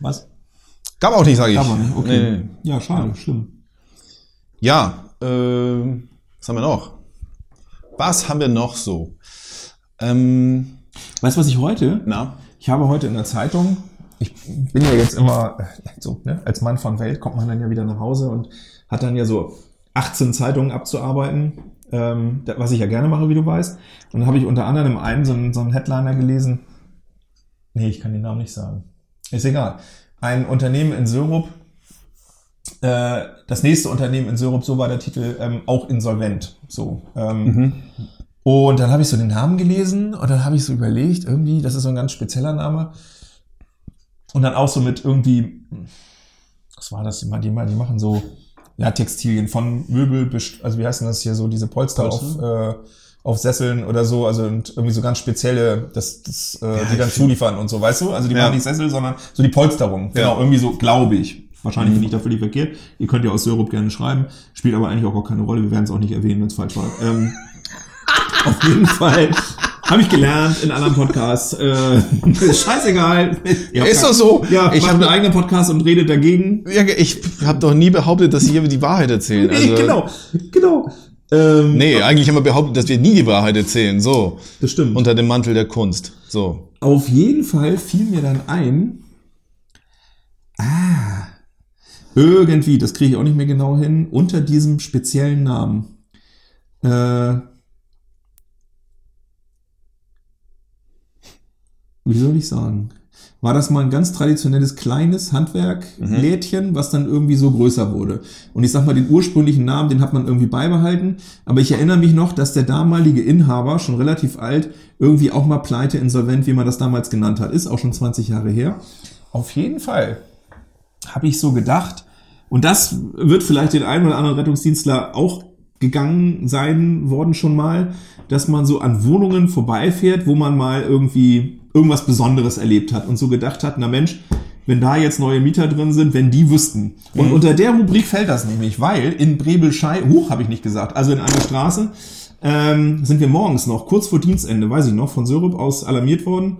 Was? Gab auch nicht, sage ich. Gab auch nicht. Okay. Nee, nee. Ja, schade, schlimm. Ja, äh, was haben wir noch? Was haben wir noch so? Ähm, Weißt du, was ich heute? na? Ich habe heute in der Zeitung, ich bin ja jetzt immer, äh, so, ne, als Mann von Welt kommt man dann ja wieder nach Hause und hat dann ja so 18 Zeitungen abzuarbeiten, ähm, was ich ja gerne mache, wie du weißt. Und dann habe ich unter anderem einen, so einen, so einen Headliner gelesen. Nee, ich kann den Namen nicht sagen. Ist egal. Ein Unternehmen in Syrup, äh, das nächste Unternehmen in Syrup, so war der Titel, ähm, auch insolvent. So. Ähm, und dann habe ich so den Namen gelesen und dann habe ich so überlegt, irgendwie, das ist so ein ganz spezieller Name. Und dann auch so mit irgendwie, was war das immer, die, die machen so, ja, Textilien von Möbel, bis- also wie heißt denn das hier so, diese Polster, Polster? auf, äh, auf Sesseln oder so, also und irgendwie so ganz spezielle, das, das, äh, die ich dann zuliefern und so, weißt du? Also die Ja. machen nicht Sessel, sondern so die Polsterung. Genau, Ja. Mhm. irgendwie so, glaube ich. Wahrscheinlich bin ich da völlig verkehrt. Ihr könnt ja aus Syrup gerne schreiben. Spielt aber eigentlich auch gar keine Rolle. Wir werden es auch nicht erwähnen, wenn es falsch war. Ähm, auf jeden Fall habe ich gelernt in anderen Podcasts. Äh, scheißegal. Ist doch so. Ja, Ich habe einen eigenen Podcast und redet dagegen. Ja, ich habe doch nie behauptet, dass sie hier die Wahrheit erzählen. Also, Nee, genau, genau. Ähm, Nee, eigentlich haben wir behauptet, dass wir nie die Wahrheit erzählen. So. Das stimmt. Unter dem Mantel der Kunst. So. Auf jeden Fall fiel mir dann ein, ah, irgendwie, das kriege ich auch nicht mehr genau hin, unter diesem speziellen Namen. Äh, wie soll ich sagen? War das mal ein ganz traditionelles kleines Handwerklädchen, was dann irgendwie so größer wurde. Und ich sag mal, den ursprünglichen Namen, den hat man irgendwie beibehalten. Aber ich erinnere mich noch, dass der damalige Inhaber, schon relativ alt, irgendwie auch mal pleite, insolvent, wie man das damals genannt hat. Ist auch schon 20 Jahre her. Auf jeden Fall habe ich so gedacht, und das wird vielleicht den einen oder anderen Rettungsdienstler auch gegangen sein worden schon mal, dass man so an Wohnungen vorbeifährt, wo man mal irgendwie irgendwas Besonderes erlebt hat und so gedacht hat, na Mensch, wenn da jetzt neue Mieter drin sind, wenn die wüssten. Und unter der Rubrik fällt das nämlich, weil in Brebelschei, huch, habe ich nicht gesagt, also in einer Straße, ähm, sind wir morgens noch, kurz vor Dienstende, weiß ich noch, von Syrup aus alarmiert worden.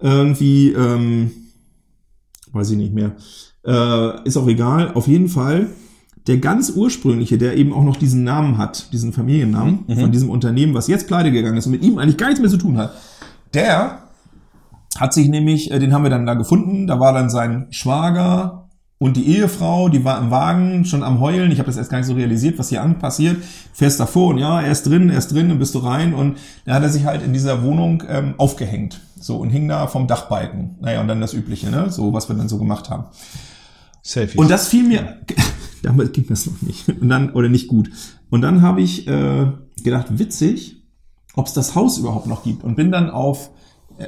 Irgendwie, ähm, weiß ich nicht mehr. Äh, ist auch egal. Auf jeden Fall, der ganz ursprüngliche, der eben auch noch diesen Namen hat, diesen Familiennamen von diesem Unternehmen, was jetzt pleite gegangen ist und mit ihm eigentlich gar nichts mehr zu tun hat, der hat sich nämlich, äh, den haben wir dann da gefunden, da war dann sein Schwager und die Ehefrau, die war im Wagen schon am Heulen. Ich habe das erst gar nicht so realisiert, was hier an passiert. Fährst davor und ja, er ist drin, er ist drin, dann bist du rein und da hat er sich halt in dieser Wohnung ähm, aufgehängt. So und hing da vom Dachbalken. Naja, und dann das Übliche, ne? So, was wir dann so gemacht haben. Selfies. Und das fiel mir, damals ging das noch nicht. Und dann, oder nicht gut. Und dann habe ich äh, gedacht, witzig, ob es das Haus überhaupt noch gibt. Und bin dann auf,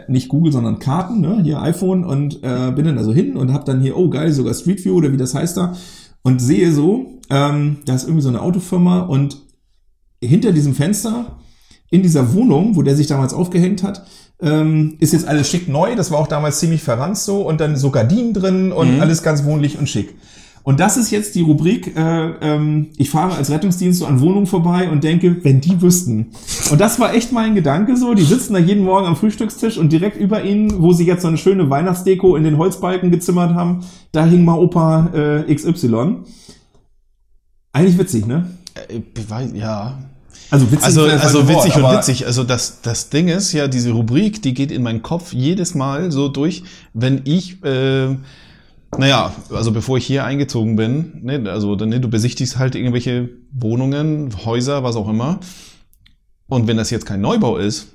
nicht Google, sondern Karten, ne, hier iPhone, und äh, bin dann also hin und habe dann hier, oh geil, sogar Street View oder wie das heißt da. Und sehe so, ähm, da ist irgendwie so eine Autofirma und hinter diesem Fenster in dieser Wohnung, wo der sich damals aufgehängt hat, ähm, ist jetzt alles schick neu. Das war auch damals ziemlich verranzt so und dann so Gardinen drin und alles ganz wohnlich und schick. Und das ist jetzt die Rubrik, äh, ähm, ich fahre als Rettungsdienst so an Wohnungen vorbei und denke, wenn die wüssten. Und das war echt mein Gedanke so. Die sitzen da jeden Morgen am Frühstückstisch und direkt über ihnen, wo sie jetzt so eine schöne Weihnachtsdeko in den Holzbalken gezimmert haben, da hing mal Opa äh, XY. Eigentlich witzig, ne? Äh, ja. Also witzig, Also, also witzig Wort, und witzig. Also das, das Ding ist ja, diese Rubrik, die geht in meinen Kopf jedes Mal so durch, wenn ich, äh, naja, also bevor ich hier eingezogen bin, ne, also dann, ne, du besichtigst halt irgendwelche Wohnungen, Häuser, was auch immer. Und wenn das jetzt kein Neubau ist,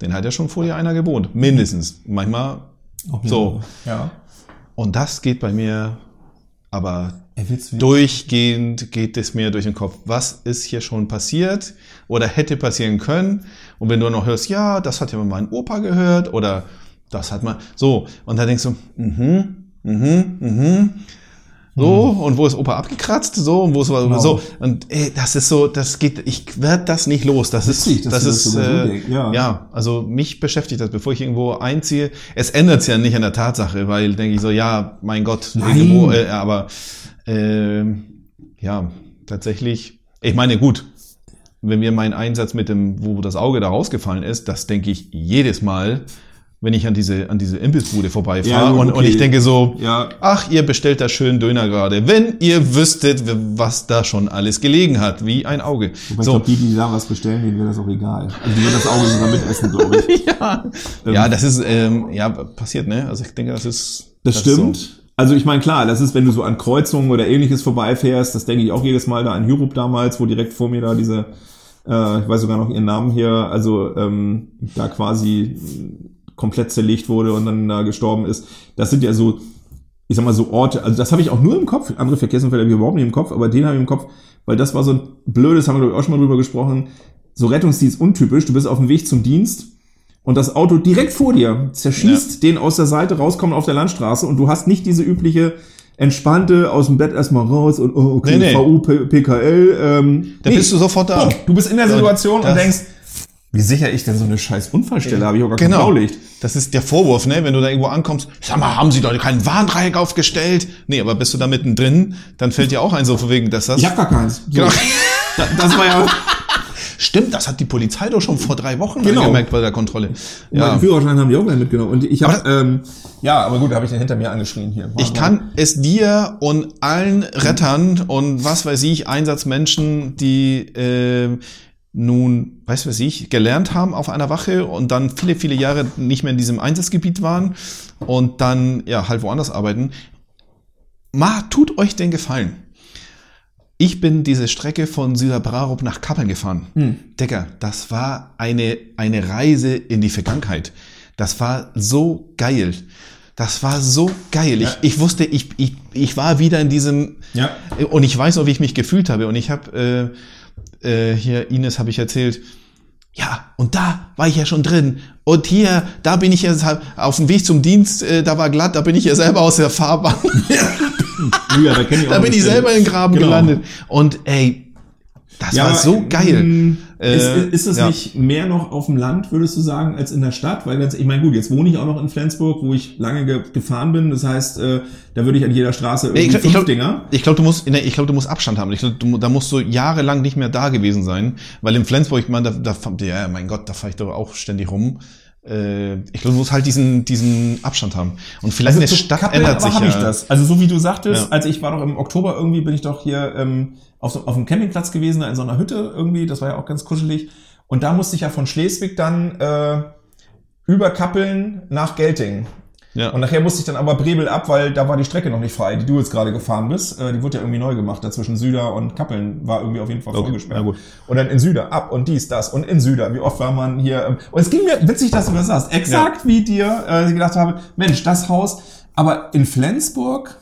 den hat ja schon vorher einer gewohnt. Mindestens. Manchmal Auch so. Ja. Und das geht bei mir aber durchgehend geht es mir durch den Kopf. Was ist hier schon passiert oder hätte passieren können? Und wenn du noch hörst, ja, das hat ja mal mein Opa gehört oder das hat man so und da denkst du, mhm, mhm, mhm. So, und wo ist Opa abgekratzt? So, und wo ist Genau. so. Und ey, das ist so, das geht, ich werd das nicht los. Das Witzig, ist, das das ist, äh, ja. ja, also mich beschäftigt das, bevor ich irgendwo einziehe. Es ändert es ja nicht an der Tatsache, weil denke ich so, ja, mein Gott, Nein. irgendwo, äh, aber ähm, ja, tatsächlich, ich meine, gut, wenn mir mein Einsatz mit dem, wo das Auge da rausgefallen ist, das denke ich jedes Mal, wenn ich an diese, an diese Imbissbude vorbeifahre Ja, gut, und, und okay. ich denke so, Ja. ach, ihr bestellt da schön Döner gerade. Wenn ihr wüsstet, was da schon alles gelegen hat, wie ein Auge. Wobei ich So, glaube, die, die da was bestellen, denen wäre das auch egal. Also die würden das Auge sogar mitessen, glaube ich. ja, ja, das ist, ähm, ja, passiert, ne? Also ich denke, das ist. Das, ist stimmt. so. Also ich meine, klar, das ist, wenn du so an Kreuzungen oder ähnliches vorbeifährst, das denke ich auch jedes Mal da an Hyrup damals, wo direkt vor mir da diese, äh, ich weiß sogar noch ihren Namen hier, also ähm, da quasi komplett zerlegt wurde und dann da gestorben ist. Das sind ja so, ich sag mal so Orte, also das habe ich auch nur im Kopf, andere Verkehrsunfälle habe ich überhaupt nicht im Kopf, aber den habe ich im Kopf, weil das war so ein blödes, haben wir glaube ich auch schon mal drüber gesprochen, so Rettungsdienst untypisch, du bist auf dem Weg zum Dienst und das Auto direkt vor dir zerschießt den aus der Seite rauskommen auf der Landstraße und du hast nicht diese übliche entspannte aus dem Bett erstmal raus und oh, okay, Nee, nee. VU, P- PKL. Ähm, Da bist du sofort da. Bumm, du bist in der Situation und das- denkst, wie sicher ich denn so eine scheiß Unfallstelle? Habe ich auch gar kein Genau. Blaulicht. Das ist der Vorwurf, ne? Wenn du da irgendwo ankommst, sag mal, haben sie doch kein Warndreieck aufgestellt? Nee, aber bist du da mittendrin, dann fällt dir auch ein so von wegen, dass das. Ich habe gar keins. So. Genau. Da- Das war ja, Stimmt, das hat die Polizei doch schon vor drei Wochen Genau. angemerkt bei der Kontrolle. ja. Ja. meinen Führerschein haben die auch gleich mitgenommen. Und ich habe, Aber- ähm, ja, aber gut, da habe ich den hinter mir angeschrien hier. Ich kann es dir und allen Rettern und was weiß ich, Einsatzmenschen, die äh, nun, weiß was ich, gelernt haben auf einer Wache und dann viele, viele Jahre nicht mehr in diesem Einsatzgebiet waren und dann ja halt woanders arbeiten. Ma, tut euch den Gefallen. Ich bin diese Strecke von Süderbrarup nach Kappeln gefahren. Hm. Digga, das war eine, eine Reise in die Vergangenheit. Das war so geil. Das war so geil. Ja. Ich, ich wusste, ich, ich, ich war wieder in diesem, Ja. und ich weiß noch, wie ich mich gefühlt habe. Und ich habe, äh, äh, hier, Ines habe ich erzählt, ja, und da war ich ja schon drin. Und hier, da bin ich jetzt auf dem Weg zum Dienst, äh, da war glatt, da bin ich ja selber aus der Fahrbahn. Ja, da da bin ich selber in den Graben Genau. gelandet. Und ey, das Ja, war so geil. ähm, Äh, ist, ist es ja. nicht mehr noch auf dem Land, würdest du sagen, als in der Stadt? Weil jetzt, ich meine, gut, jetzt wohne ich auch noch in Flensburg, wo ich lange ge gefahren bin. Das heißt, äh, da würde ich an jeder Straße irgendwie Nee, ich glaub- fünf ich glaub- Dinger. Ich glaube, du musst, nee, ich glaube, du musst Abstand haben. Ich glaub, du, da musst du jahrelang nicht mehr da gewesen sein, weil in Flensburg, ich meine, da, da, ja, mein Gott, da fahre ich doch auch ständig rum. Äh, ich glaube, du musst halt diesen, diesen Abstand haben. Und vielleicht eine zu Stadt Kappeln ändert sich ja. ich das. Also so wie du sagtest, Ja. also ich war doch im Oktober irgendwie, bin ich doch hier ähm, auf, so, auf dem Campingplatz gewesen, in so einer Hütte irgendwie, das war ja auch ganz kuschelig. Und da musste ich ja von Schleswig dann äh, über Kappeln nach Gelting. Ja. Und nachher musste ich dann aber Brebel ab, weil da war die Strecke noch nicht frei, die du jetzt gerade gefahren bist. Äh, die wurde ja irgendwie neu gemacht. Da zwischen Süder und Kappeln war irgendwie auf jeden Fall Okay, gut. Und dann in Süder ab und dies, das und in Süder. Wie oft war man hier? Ähm, und es ging mir witzig, dass du das sagst. Exakt wie dir äh, ich gedacht habe, Mensch, das Haus. Aber in Flensburg,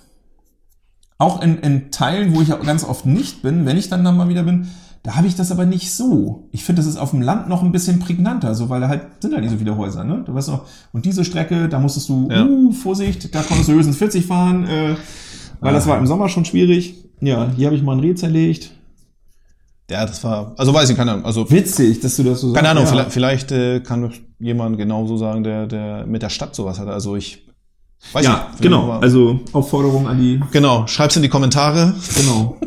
auch in, in Teilen, wo ich auch ganz oft nicht bin, wenn ich dann da mal wieder bin, da habe ich das aber nicht so. Ich finde, das ist auf dem Land noch ein bisschen prägnanter, so weil da halt sind halt nicht so viele Häuser, ne? Du weißt noch, und diese Strecke, da musstest du, Ja. uh, Vorsicht, da konntest du höchstens 40 fahren, äh, weil das war im Sommer schon schwierig. Ja, hier habe ich mal ein Reh zerlegt. ja, das war, also weiß ich, keine Ahnung, also Witzig, dass du das so sagst. Keine Ahnung, ja. vielleicht, vielleicht äh, kann jemand genauso sagen, der, der mit der Stadt sowas hat. Also ich weiß Ja, nicht. genau. aber- Also Aufforderung an die. genau, schreib's in die Kommentare. Genau.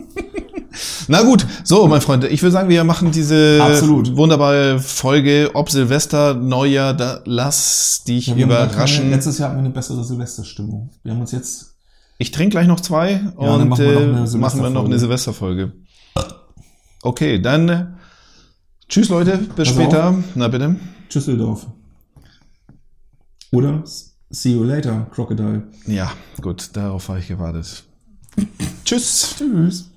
Na gut, so, mein Freund, ich würde sagen, wir machen diese Absolut. wunderbare Folge, ob Silvester, Neujahr, da lass dich Ja, überraschen. Keine, letztes Jahr hatten wir eine bessere Silvesterstimmung. Wir haben uns jetzt. Ich trinke gleich noch zwei dann und machen wir noch äh, eine machen wir noch eine Silvesterfolge. Okay, dann tschüss Leute, bis Pass später. Na bitte. Tschüsseldorf. Oder See you later, Crocodile. Ja, gut, darauf habe ich gewartet. tschüss. Tschüss.